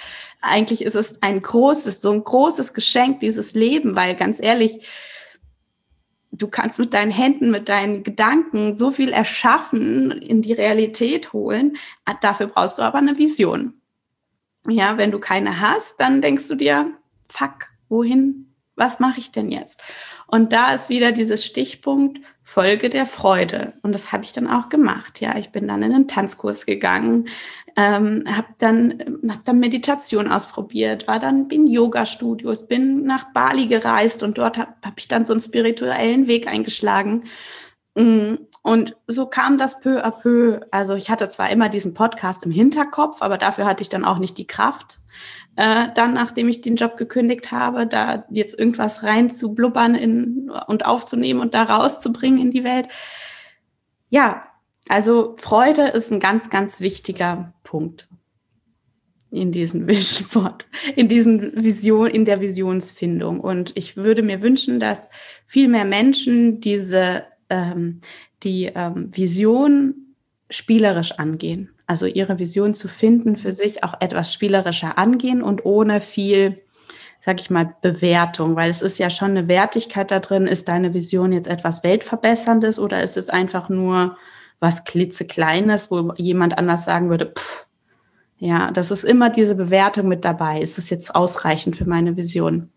Eigentlich ist es ein großes, so ein großes Geschenk, dieses Leben, weil ganz ehrlich, du kannst mit deinen Händen, mit deinen Gedanken so viel erschaffen, in die Realität holen. Dafür brauchst du aber eine Vision. Ja, wenn du keine hast, dann denkst du dir, fuck, wohin, was mache ich denn jetzt? Und da ist wieder dieses Stichpunkt Folge der Freude. Und das habe ich dann auch gemacht. Ja, ich bin dann in einen Tanzkurs gegangen, ähm, habe dann, hab dann Meditation ausprobiert, war dann in Yoga-Studios, bin nach Bali gereist und dort habe hab ich dann so einen spirituellen Weg eingeschlagen. Mm, und so kam das peu à peu. Also ich hatte zwar immer diesen Podcast im Hinterkopf, aber dafür hatte ich dann auch nicht die Kraft. Äh, dann, nachdem ich den Job gekündigt habe, da jetzt irgendwas rein zu blubbern in, und aufzunehmen und da rauszubringen in die Welt. Ja, also Freude ist ein ganz, ganz wichtiger Punkt. in diesen Vision Board, in diesen Vision, in der Visionsfindung. Und ich würde mir wünschen, dass viel mehr Menschen diese ähm, die ähm, Vision spielerisch angehen. Also ihre Vision zu finden, für sich auch etwas spielerischer angehen und ohne viel, sag ich mal, Bewertung, weil es ist ja schon eine Wertigkeit da drin. Ist deine Vision jetzt etwas Weltverbesserndes oder ist es einfach nur was klitzekleines, wo jemand anders sagen würde, pff, ja, das ist immer diese Bewertung mit dabei. Ist es jetzt ausreichend für meine Vision?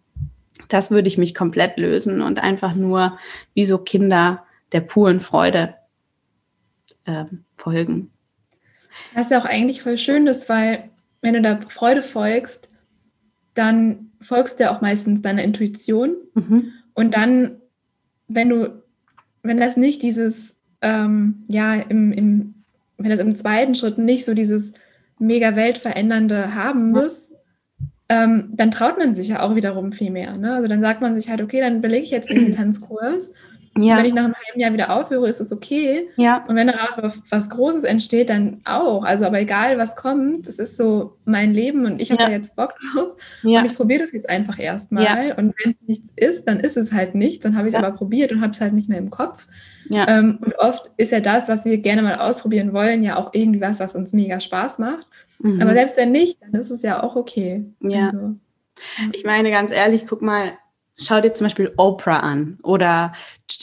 Das würde ich mich komplett lösen und einfach nur wie so Kinder der puren Freude äh, folgen. Was ja auch eigentlich voll schön ist, weil wenn du da Freude folgst, dann folgst du ja auch meistens deiner Intuition. Mhm. Und dann, wenn du, wenn das nicht dieses, ähm, ja, im, im, wenn das im zweiten Schritt nicht so dieses mega weltverändernde haben muss, ähm, dann traut man sich ja auch wiederum viel mehr. Ne? Also dann sagt man sich halt, okay, dann belege ich jetzt den Tanzkurs ja. wenn ich nach einem halben Jahr wieder aufhöre, ist das okay. Ja. Und wenn daraus was Großes entsteht, dann auch. Also, aber egal, was kommt, es ist so mein Leben und ich habe ja. da jetzt Bock drauf. Ja. Und ich probiere das jetzt einfach erstmal. Und wenn es nichts ist, dann ist es halt nichts. Dann habe ich es aber probiert und habe es halt nicht mehr im Kopf. Ähm, und oft ist ja das, was wir gerne mal ausprobieren wollen, ja auch irgendwie was, was uns mega Spaß macht. Mhm. Aber selbst wenn nicht, dann ist es ja auch okay. Ja. Also, ich meine, ganz ehrlich, guck mal, schau dir zum Beispiel Oprah an oder,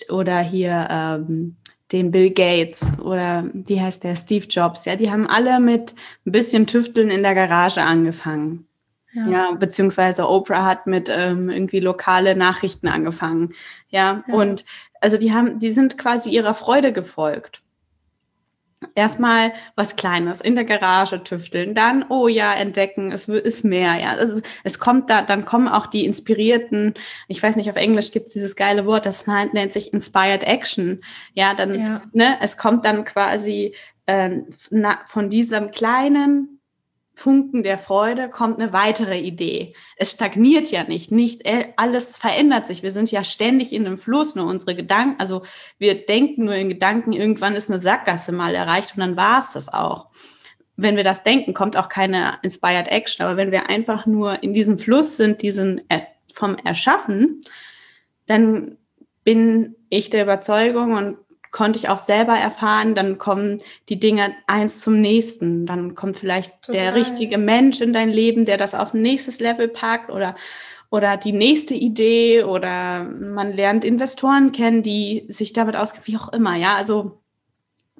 oder hier ähm, den Bill Gates oder wie heißt der Steve Jobs. Ja, die haben alle mit ein bisschen Tüfteln in der Garage angefangen. Ja, ja beziehungsweise Oprah hat mit ähm, irgendwie lokale Nachrichten angefangen. Ja, ja, und also die haben, die sind quasi ihrer Freude gefolgt erstmal was Kleines in der Garage tüfteln, dann, oh ja, entdecken, es ist mehr, ja. Also es kommt da, dann kommen auch die inspirierten, ich weiß nicht, auf Englisch gibt es dieses geile Wort, das nennt sich Inspired Action. Ja, dann, ja. ne, es kommt dann quasi äh, na, von diesem kleinen Funken der Freude kommt eine weitere Idee. Es stagniert ja nicht, nicht äh, alles verändert sich. Wir sind ja ständig in einem Fluss, nur unsere Gedanken, also wir denken nur in Gedanken, irgendwann ist eine Sackgasse mal erreicht und dann war es das auch. Wenn wir das denken, kommt auch keine Inspired Action, aber wenn wir einfach nur in diesem Fluss sind, diesen äh, vom Erschaffen, dann bin ich der Überzeugung und konnte ich auch selber erfahren. Dann kommen die Dinge eins zum nächsten. Dann kommt vielleicht Total. der richtige Mensch in dein Leben, der das auf ein nächstes Level packt oder oder die nächste Idee oder man lernt Investoren kennen, die sich damit auskennen, wie auch immer. Ja, also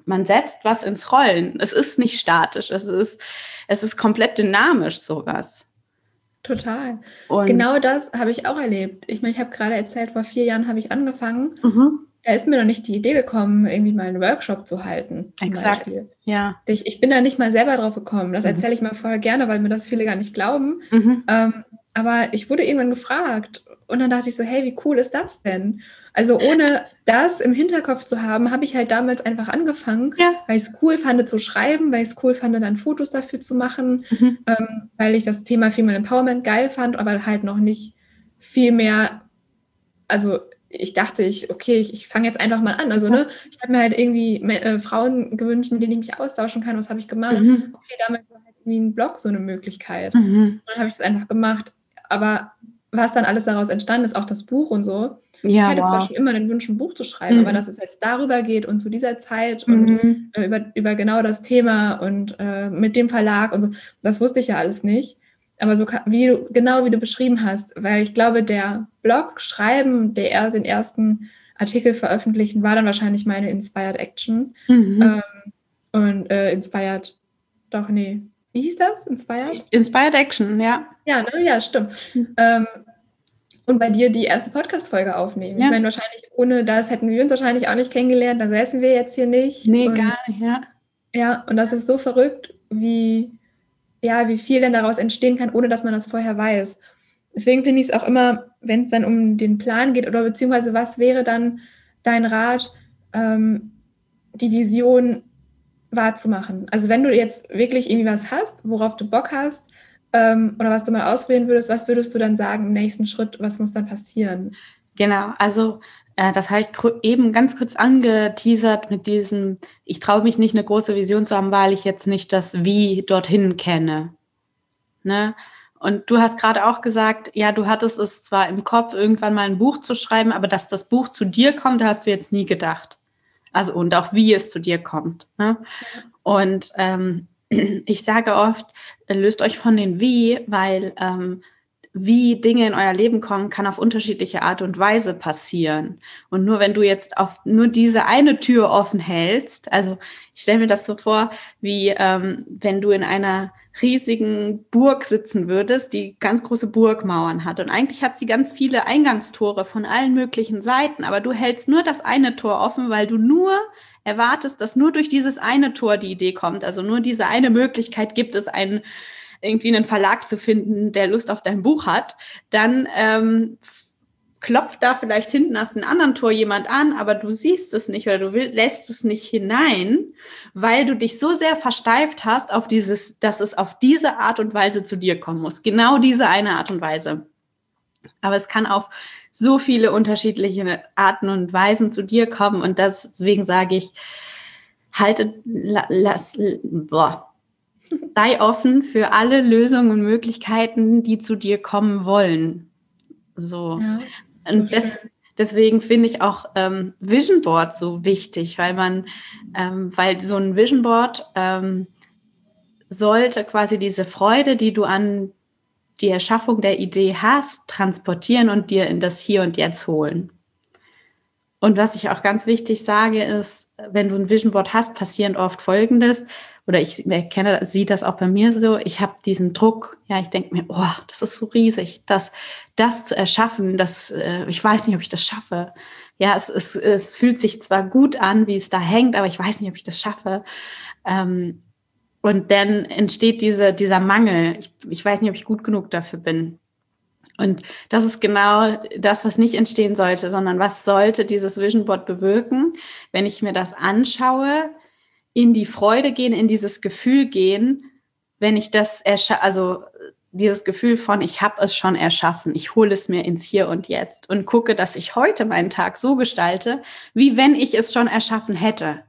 man setzt was ins Rollen. Es ist nicht statisch. Es ist, es ist komplett dynamisch, sowas. Total. Und genau das habe ich auch erlebt. Ich meine, ich habe gerade erzählt, vor vier Jahren habe ich angefangen. Mhm da ist mir noch nicht die Idee gekommen, irgendwie mal einen Workshop zu halten. Exakt. Beispiel. Ja. Ich, ich bin da nicht mal selber drauf gekommen. Das mhm. erzähle ich mal vorher gerne, weil mir das viele gar nicht glauben. Mhm. Ähm, aber ich wurde irgendwann gefragt und dann dachte ich so, hey, wie cool ist das denn? Also ohne das im Hinterkopf zu haben, habe ich halt damals einfach angefangen, ja. weil ich es cool fand zu schreiben, weil ich es cool fand, dann Fotos dafür zu machen, mhm. ähm, weil ich das Thema Female Empowerment geil fand, aber halt noch nicht viel mehr, also ich dachte, ich, okay, ich, ich fange jetzt einfach mal an. Also, ne, ich habe mir halt irgendwie äh, Frauen gewünscht, mit denen ich mich austauschen kann. Was habe ich gemacht? Mhm. Okay, damit war halt irgendwie ein Blog so eine Möglichkeit. Mhm. Und dann habe ich es einfach gemacht. Aber was dann alles daraus entstanden ist, auch das Buch und so. Ja, ich hatte wow. zwar schon immer den Wunsch, ein Buch zu schreiben, mhm. aber dass es jetzt darüber geht und zu dieser Zeit und mhm. äh, über, über genau das Thema und äh, mit dem Verlag und so, das wusste ich ja alles nicht aber so wie du, genau wie du beschrieben hast, weil ich glaube, der Blog schreiben, der er den ersten Artikel veröffentlichen, war dann wahrscheinlich meine Inspired Action. Mhm. Ähm, und äh, Inspired, doch, nee. Wie hieß das? Inspired? Inspired Action, ja. Ja, ne? ja, stimmt. Mhm. Ähm, und bei dir die erste Podcast-Folge aufnehmen. Ja. Ich meine, wahrscheinlich ohne das hätten wir uns wahrscheinlich auch nicht kennengelernt, dann säßen wir jetzt hier nicht. Nee, und, gar nicht, ja. Ja, und das ist so verrückt, wie ja, wie viel denn daraus entstehen kann, ohne dass man das vorher weiß. Deswegen finde ich es auch immer, wenn es dann um den Plan geht oder beziehungsweise was wäre dann dein Rat, ähm, die Vision wahrzumachen. Also wenn du jetzt wirklich irgendwie was hast, worauf du Bock hast ähm, oder was du mal ausprobieren würdest, was würdest du dann sagen im nächsten Schritt, was muss dann passieren? Genau, also das habe ich eben ganz kurz angeteasert mit diesem, ich traue mich nicht, eine große Vision zu haben, weil ich jetzt nicht das Wie dorthin kenne. Ne? Und du hast gerade auch gesagt, ja, du hattest es zwar im Kopf, irgendwann mal ein Buch zu schreiben, aber dass das Buch zu dir kommt, hast du jetzt nie gedacht. Also und auch wie es zu dir kommt. Ne? Und ähm, ich sage oft, löst euch von den Wie, weil ähm, wie Dinge in euer Leben kommen, kann auf unterschiedliche Art und Weise passieren. Und nur wenn du jetzt auf nur diese eine Tür offen hältst, also ich stelle mir das so vor, wie ähm, wenn du in einer riesigen Burg sitzen würdest, die ganz große Burgmauern hat. Und eigentlich hat sie ganz viele Eingangstore von allen möglichen Seiten, aber du hältst nur das eine Tor offen, weil du nur erwartest, dass nur durch dieses eine Tor die Idee kommt. Also nur diese eine Möglichkeit gibt es einen irgendwie einen Verlag zu finden, der Lust auf dein Buch hat, dann ähm, klopft da vielleicht hinten auf dem anderen Tor jemand an, aber du siehst es nicht oder du will, lässt es nicht hinein, weil du dich so sehr versteift hast auf dieses, dass es auf diese Art und Weise zu dir kommen muss. Genau diese eine Art und Weise. Aber es kann auf so viele unterschiedliche Arten und Weisen zu dir kommen und deswegen sage ich, halte, lass, boah, sei offen für alle Lösungen und Möglichkeiten, die zu dir kommen wollen. So. Ja, und des, deswegen finde ich auch ähm, Vision Board so wichtig, weil man, ähm, weil so ein Vision Board ähm, sollte quasi diese Freude, die du an die Erschaffung der Idee hast, transportieren und dir in das Hier und Jetzt holen. Und was ich auch ganz wichtig sage, ist, wenn du ein Vision Board hast, passieren oft Folgendes oder ich erkenne, sehe das auch bei mir so, ich habe diesen Druck, ja, ich denke mir, oh, das ist so riesig, das, das zu erschaffen, das, äh, ich weiß nicht, ob ich das schaffe. Ja, es, es, es fühlt sich zwar gut an, wie es da hängt, aber ich weiß nicht, ob ich das schaffe. Ähm, und dann entsteht diese, dieser Mangel. Ich, ich weiß nicht, ob ich gut genug dafür bin. Und das ist genau das, was nicht entstehen sollte, sondern was sollte dieses Vision Board bewirken, wenn ich mir das anschaue, in die Freude gehen, in dieses Gefühl gehen, wenn ich das also dieses Gefühl von, ich habe es schon erschaffen, ich hole es mir ins Hier und Jetzt und gucke, dass ich heute meinen Tag so gestalte, wie wenn ich es schon erschaffen hätte.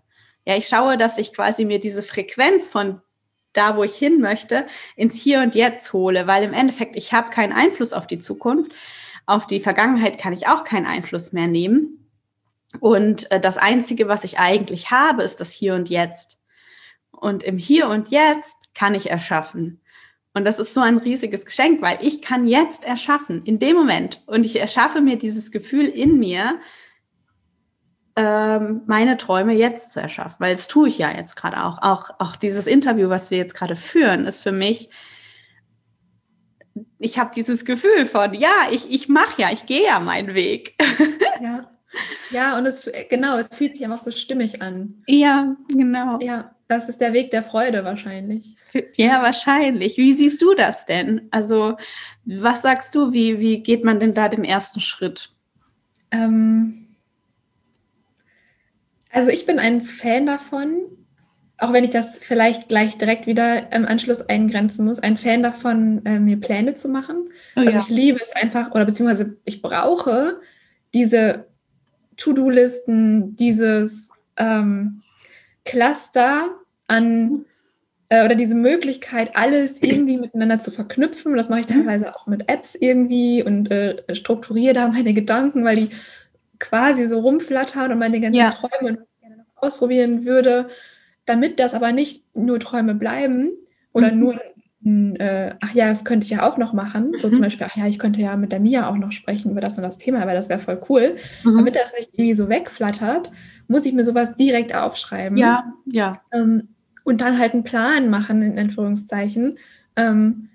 Ja, ich schaue, dass ich quasi mir diese Frequenz von da, wo ich hin möchte, ins Hier und Jetzt hole, weil im Endeffekt ich habe keinen Einfluss auf die Zukunft. Auf die Vergangenheit kann ich auch keinen Einfluss mehr nehmen. Und äh, das Einzige, was ich eigentlich habe, ist das Hier und Jetzt. Und im Hier und Jetzt kann ich erschaffen. Und das ist so ein riesiges Geschenk, weil ich kann jetzt erschaffen, in dem Moment. Und ich erschaffe mir dieses Gefühl in mir, ähm, meine Träume jetzt zu erschaffen. Weil das tue ich ja jetzt gerade auch. auch. Auch dieses Interview, was wir jetzt gerade führen, ist für mich, ich habe dieses Gefühl von, ja, ich, ich mache ja, ich gehe ja meinen Weg. Ja. Ja, und es genau, es fühlt sich einfach so stimmig an. Ja, genau. Ja, das ist der Weg der Freude wahrscheinlich. Ja, wahrscheinlich. Wie siehst du das denn? Also, was sagst du, wie, wie geht man denn da den ersten Schritt? Ähm, also, ich bin ein Fan davon, auch wenn ich das vielleicht gleich direkt wieder im Anschluss eingrenzen muss, ein Fan davon, äh, mir Pläne zu machen. Oh, also, ja. ich liebe es einfach, oder beziehungsweise ich brauche diese To-Do-Listen, dieses ähm, Cluster an äh, oder diese Möglichkeit, alles irgendwie miteinander zu verknüpfen. Das mache ich mhm. teilweise auch mit Apps irgendwie und äh, strukturiere da meine Gedanken, weil die quasi so rumflattern und meine ganzen ja. Träume gerne noch ausprobieren würde, damit das aber nicht nur Träume bleiben oder mhm. nur äh, ach ja, das könnte ich ja auch noch machen. So mhm. zum Beispiel, ach ja, ich könnte ja mit der Mia auch noch sprechen über das und das Thema, weil das wäre voll cool. Mhm. Damit das nicht irgendwie so wegflattert, muss ich mir sowas direkt aufschreiben. Ja, ja. Ähm, und dann halt einen Plan machen, in Anführungszeichen. Ähm,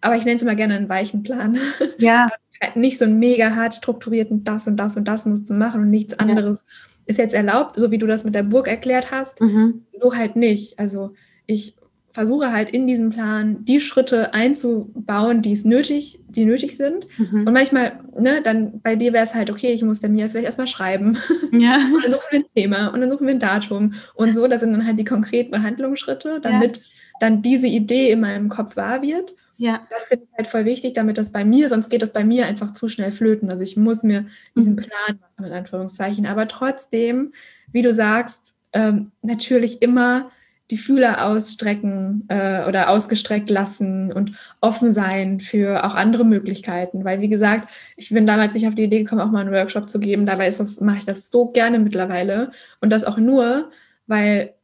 aber ich nenne es immer gerne einen weichen Plan. Ja. nicht so einen mega hart strukturierten, das und das und das musst du machen und nichts anderes ja. ist jetzt erlaubt, so wie du das mit der Burg erklärt hast. Mhm. So halt nicht. Also ich versuche halt in diesem Plan die Schritte einzubauen, die es nötig, die nötig sind. Mhm. Und manchmal, ne, dann bei dir wäre es halt, okay, ich muss der Mia vielleicht erstmal schreiben. Ja. und dann suchen wir ein Thema und dann suchen wir ein Datum. Und so, das sind dann halt die konkreten Behandlungsschritte, damit ja. dann diese Idee in meinem Kopf wahr wird. Ja. Das finde ich halt voll wichtig, damit das bei mir, sonst geht das bei mir einfach zu schnell flöten. Also ich muss mir diesen mhm. Plan machen, in Anführungszeichen. Aber trotzdem, wie du sagst, ähm, natürlich immer die Fühler ausstrecken äh, oder ausgestreckt lassen und offen sein für auch andere Möglichkeiten. Weil, wie gesagt, ich bin damals nicht auf die Idee gekommen, auch mal einen Workshop zu geben. Dabei ist das, mache ich das so gerne mittlerweile. Und das auch nur, weil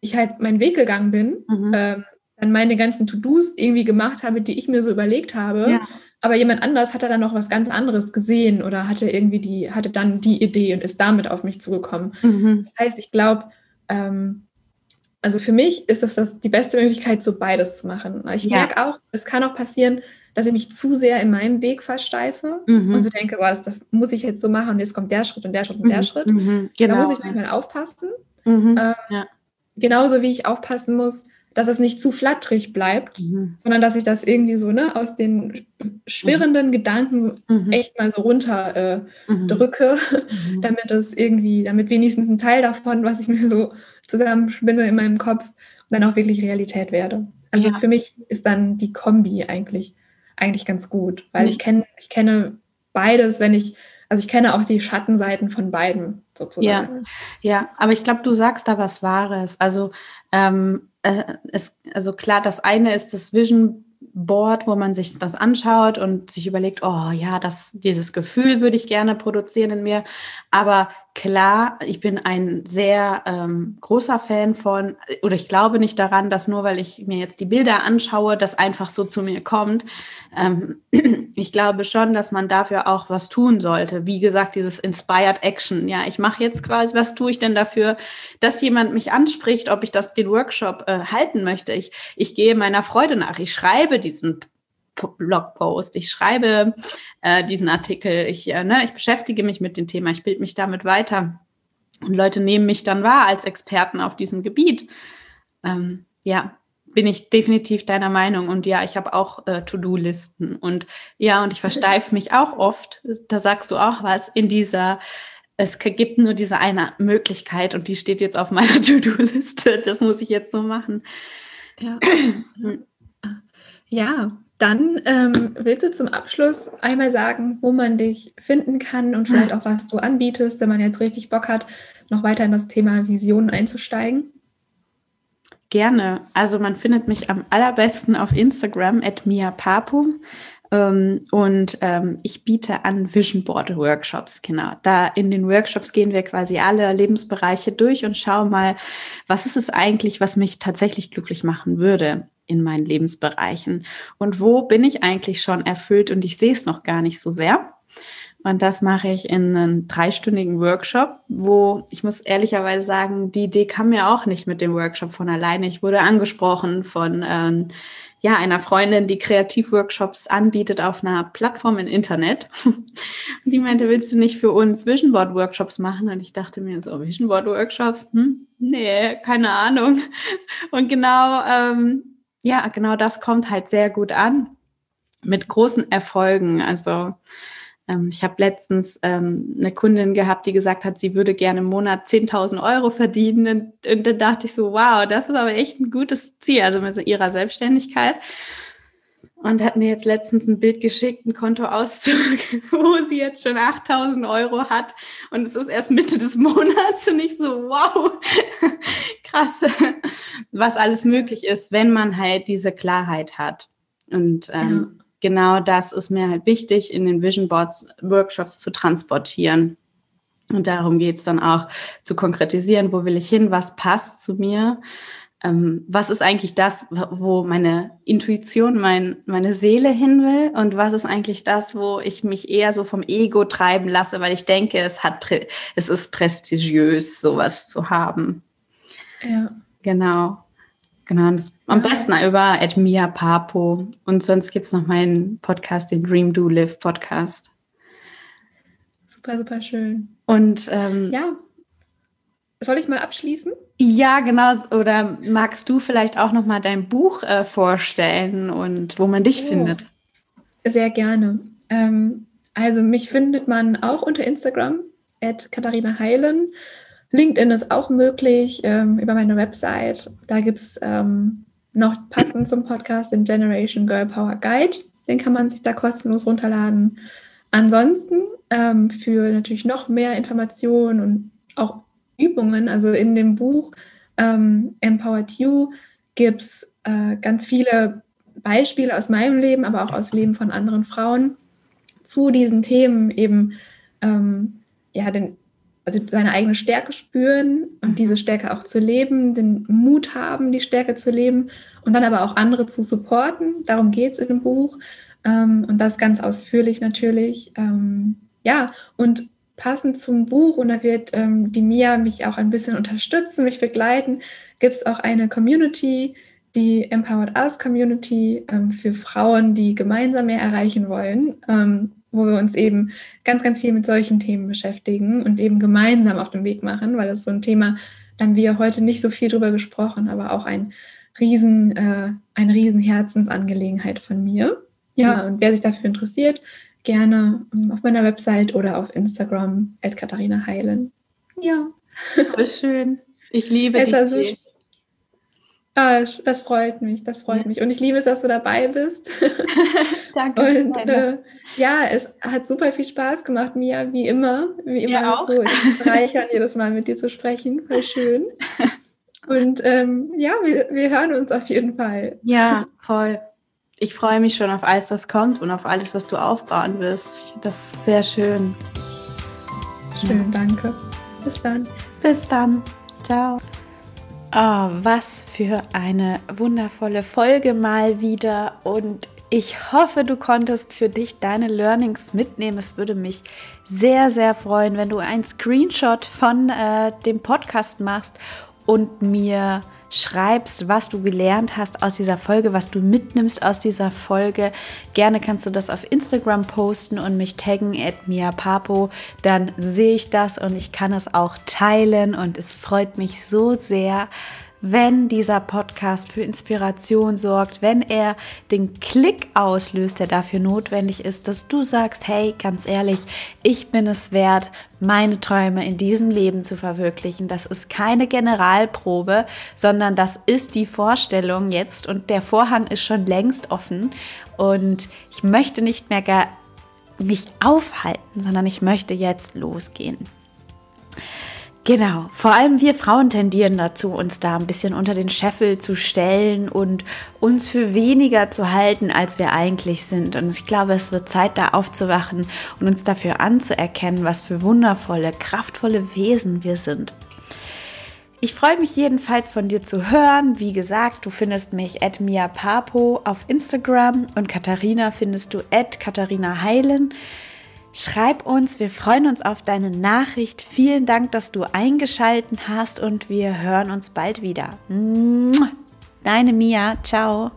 ich halt meinen Weg gegangen bin, mhm. ähm, dann meine ganzen To-Dos irgendwie gemacht habe, die ich mir so überlegt habe. Ja. Aber jemand anders hatte dann noch was ganz anderes gesehen oder hatte irgendwie die, hatte dann die Idee und ist damit auf mich zugekommen. Mhm. Das heißt, ich glaube, ähm, also für mich ist es das die beste Möglichkeit, so beides zu machen. Ich ja. merke auch, es kann auch passieren, dass ich mich zu sehr in meinem Weg versteife mhm. und so denke, boah, das, das, muss ich jetzt so machen und jetzt kommt der Schritt und der Schritt und der mhm. Schritt. Genau. Da muss ich manchmal aufpassen. Mhm. Ähm, ja. Genauso wie ich aufpassen muss, dass es nicht zu flatterig bleibt, mhm. sondern dass ich das irgendwie so ne, aus den schwirrenden mhm. Gedanken mhm. echt mal so runter äh, mhm. drücke, mhm. damit es irgendwie, damit wenigstens ein Teil davon, was ich mir so zusammenspinne in meinem Kopf, dann auch wirklich Realität werde. Also ja. für mich ist dann die Kombi eigentlich, eigentlich ganz gut, weil ich kenne, ich kenne beides, wenn ich also ich kenne auch die Schattenseiten von beiden sozusagen. Ja, ja aber ich glaube, du sagst da was Wahres. Also ähm, äh, es, also klar, das eine ist das Vision Board, wo man sich das anschaut und sich überlegt, oh ja, das, dieses Gefühl würde ich gerne produzieren in mir. Aber klar, ich bin ein sehr ähm, großer Fan von, oder ich glaube nicht daran, dass nur weil ich mir jetzt die Bilder anschaue, das einfach so zu mir kommt. Ähm, ich glaube schon, dass man dafür auch was tun sollte. Wie gesagt, dieses Inspired Action. Ja, ich mache jetzt quasi, was tue ich denn dafür, dass jemand mich anspricht, ob ich das den Workshop äh, halten möchte. Ich, ich gehe meiner Freude nach. Ich schreibe diesen Blogpost, ich schreibe äh, diesen Artikel, ich, äh, ne, ich beschäftige mich mit dem Thema, ich bilde mich damit weiter. Und Leute nehmen mich dann wahr als Experten auf diesem Gebiet. Ähm, ja, bin ich definitiv deiner Meinung. Und ja, ich habe auch äh, To-Do-Listen. Und ja, und ich versteife mich auch oft, da sagst du auch was, in dieser, es gibt nur diese eine Möglichkeit und die steht jetzt auf meiner To-Do-Liste. Das muss ich jetzt so machen. Ja. ja, dann ähm, willst du zum Abschluss einmal sagen, wo man dich finden kann und vielleicht auch, was du anbietest, wenn man jetzt richtig Bock hat, noch weiter in das Thema Visionen einzusteigen? Gerne. Also man findet mich am allerbesten auf Instagram at miapapu. Ähm, und ähm, ich biete an Vision Board Workshops. Genau. Da in den Workshops gehen wir quasi alle Lebensbereiche durch und schauen mal, was ist es eigentlich, was mich tatsächlich glücklich machen würde in meinen Lebensbereichen und wo bin ich eigentlich schon erfüllt und ich sehe es noch gar nicht so sehr. Und das mache ich in einem dreistündigen Workshop, wo ich muss ehrlicherweise sagen, die Idee kam mir auch nicht mit dem Workshop von alleine. Ich wurde angesprochen von ähm, ja, einer Freundin, die Kreativworkshops anbietet auf einer Plattform im Internet. Und die meinte, willst du nicht für uns Vision Board Workshops machen? Und ich dachte mir so, Vision Board Workshops? Hm? Nee, keine Ahnung. Und genau ähm, ja, genau das kommt halt sehr gut an mit großen Erfolgen. Also ähm, ich habe letztens ähm, eine Kundin gehabt, die gesagt hat, sie würde gerne im Monat 10.000 Euro verdienen. Und, und, dann dachte ich so, wow, das ist aber echt ein gutes Ziel, also mit so ihrer Selbstständigkeit. Und hat mir jetzt letztens ein Bild geschickt, ein Kontoauszug, wo sie jetzt schon 8000 Euro hat. Und es ist erst Mitte des Monats und ich so, wow, krass, was alles möglich ist, wenn man halt diese Klarheit hat. Und ähm, ja. genau das ist mir halt wichtig, in den Vision Boards Workshops zu transportieren. Und darum geht es dann auch zu konkretisieren, wo will ich hin, was passt zu mir, ähm, was ist eigentlich das, wo meine Intuition, mein, meine Seele hin will und was ist eigentlich das, wo ich mich eher so vom Ego treiben lasse, weil ich denke, es hat, es ist prestigiös, sowas zu haben. Ja. Genau. Genau, das am besten über Edmia Papo. Und sonst gibt es noch meinen Podcast, den Dream Do Live Podcast. Super, super schön. Und ähm, ja, soll ich mal abschließen? Ja, genau. Oder magst du vielleicht auch noch mal dein Buch äh, vorstellen und wo man dich oh, findet? Sehr gerne. Ähm, also mich findet man auch unter Instagram at Katharina Heilen LinkedIn ist auch möglich ähm, über meine Website. Da gibt es ähm, noch passend zum Podcast den Generation Girl Power Guide. Den kann man sich da kostenlos runterladen. Ansonsten ähm, für natürlich noch mehr Informationen und auch Übungen, also in dem Buch ähm, Empowered You gibt es äh, ganz viele Beispiele aus meinem Leben, aber auch aus Leben von anderen Frauen zu diesen Themen eben ähm, ja, den, also seine eigene Stärke spüren und mhm. diese Stärke auch zu leben, den Mut haben, die Stärke zu leben und dann aber auch andere zu supporten. Darum geht es in dem Buch. Ähm, und das ganz ausführlich natürlich. Ähm, ja, und passend zum Buch, und da wird ähm, die Mia mich auch ein bisschen unterstützen, mich begleiten, gibt es auch eine Community, die Empowered Us Community für Frauen, die gemeinsam mehr erreichen wollen, wo wir uns eben ganz, ganz viel mit solchen Themen beschäftigen und eben gemeinsam auf den Weg machen, weil das so ein Thema, da haben wir heute nicht so viel drüber gesprochen, aber auch ein riesen, äh, eine riesen Herzensangelegenheit von mir. Ja, mhm. und wer sich dafür interessiert, gerne auf meiner Website oder auf Instagram, at Katharina Heilen. Ja. Voll schön. Ich liebe es. Also, ah, das freut mich, das freut ja. mich. Und ich liebe es, dass du dabei bist. Danke. Und äh, ja, es hat super viel Spaß gemacht, Mia, wie immer. Wie immer ja, auch. so. Ich bereichern, jedes Mal mit dir zu sprechen. Voll schön. Und ähm, ja, wir, wir hören uns auf jeden Fall. Ja, voll ich freue mich schon auf alles, was kommt und auf alles, was du aufbauen wirst. Das ist sehr schön. Schön, danke. Bis dann. Bis dann. Ciao. Oh, was für eine wundervolle Folge mal wieder und ich hoffe, du konntest für dich deine Learnings mitnehmen. Es würde mich sehr, sehr freuen, wenn du einen Screenshot von äh, dem Podcast machst und mir schreibst, was du gelernt hast aus dieser Folge, was du mitnimmst aus dieser Folge. Gerne kannst du das auf Instagram posten und mich taggen at miapapo. Dann sehe ich das und ich kann es auch teilen und es freut mich so sehr, wenn dieser Podcast für Inspiration sorgt, wenn er den Klick auslöst, der dafür notwendig ist, dass du sagst, hey, ganz ehrlich, ich bin es wert, meine Träume in diesem Leben zu verwirklichen. Das ist keine Generalprobe, sondern das ist die Vorstellung jetzt und der Vorhang ist schon längst offen und ich möchte nicht mehr mich aufhalten, sondern ich möchte jetzt losgehen. Genau, vor allem wir Frauen tendieren dazu, uns da ein bisschen unter den Scheffel zu stellen und uns für weniger zu halten, als wir eigentlich sind. Und ich glaube, es wird Zeit, da aufzuwachen und uns dafür anzuerkennen, was für wundervolle, kraftvolle Wesen wir sind. Ich freue mich jedenfalls von dir zu hören. Wie gesagt, du findest mich at Mia Papo auf Instagram und Katharina findest du at Katharina Heilen. Schreib uns, wir freuen uns auf deine Nachricht. Vielen Dank, dass du eingeschalten hast und wir hören uns bald wieder. Deine Mia, ciao.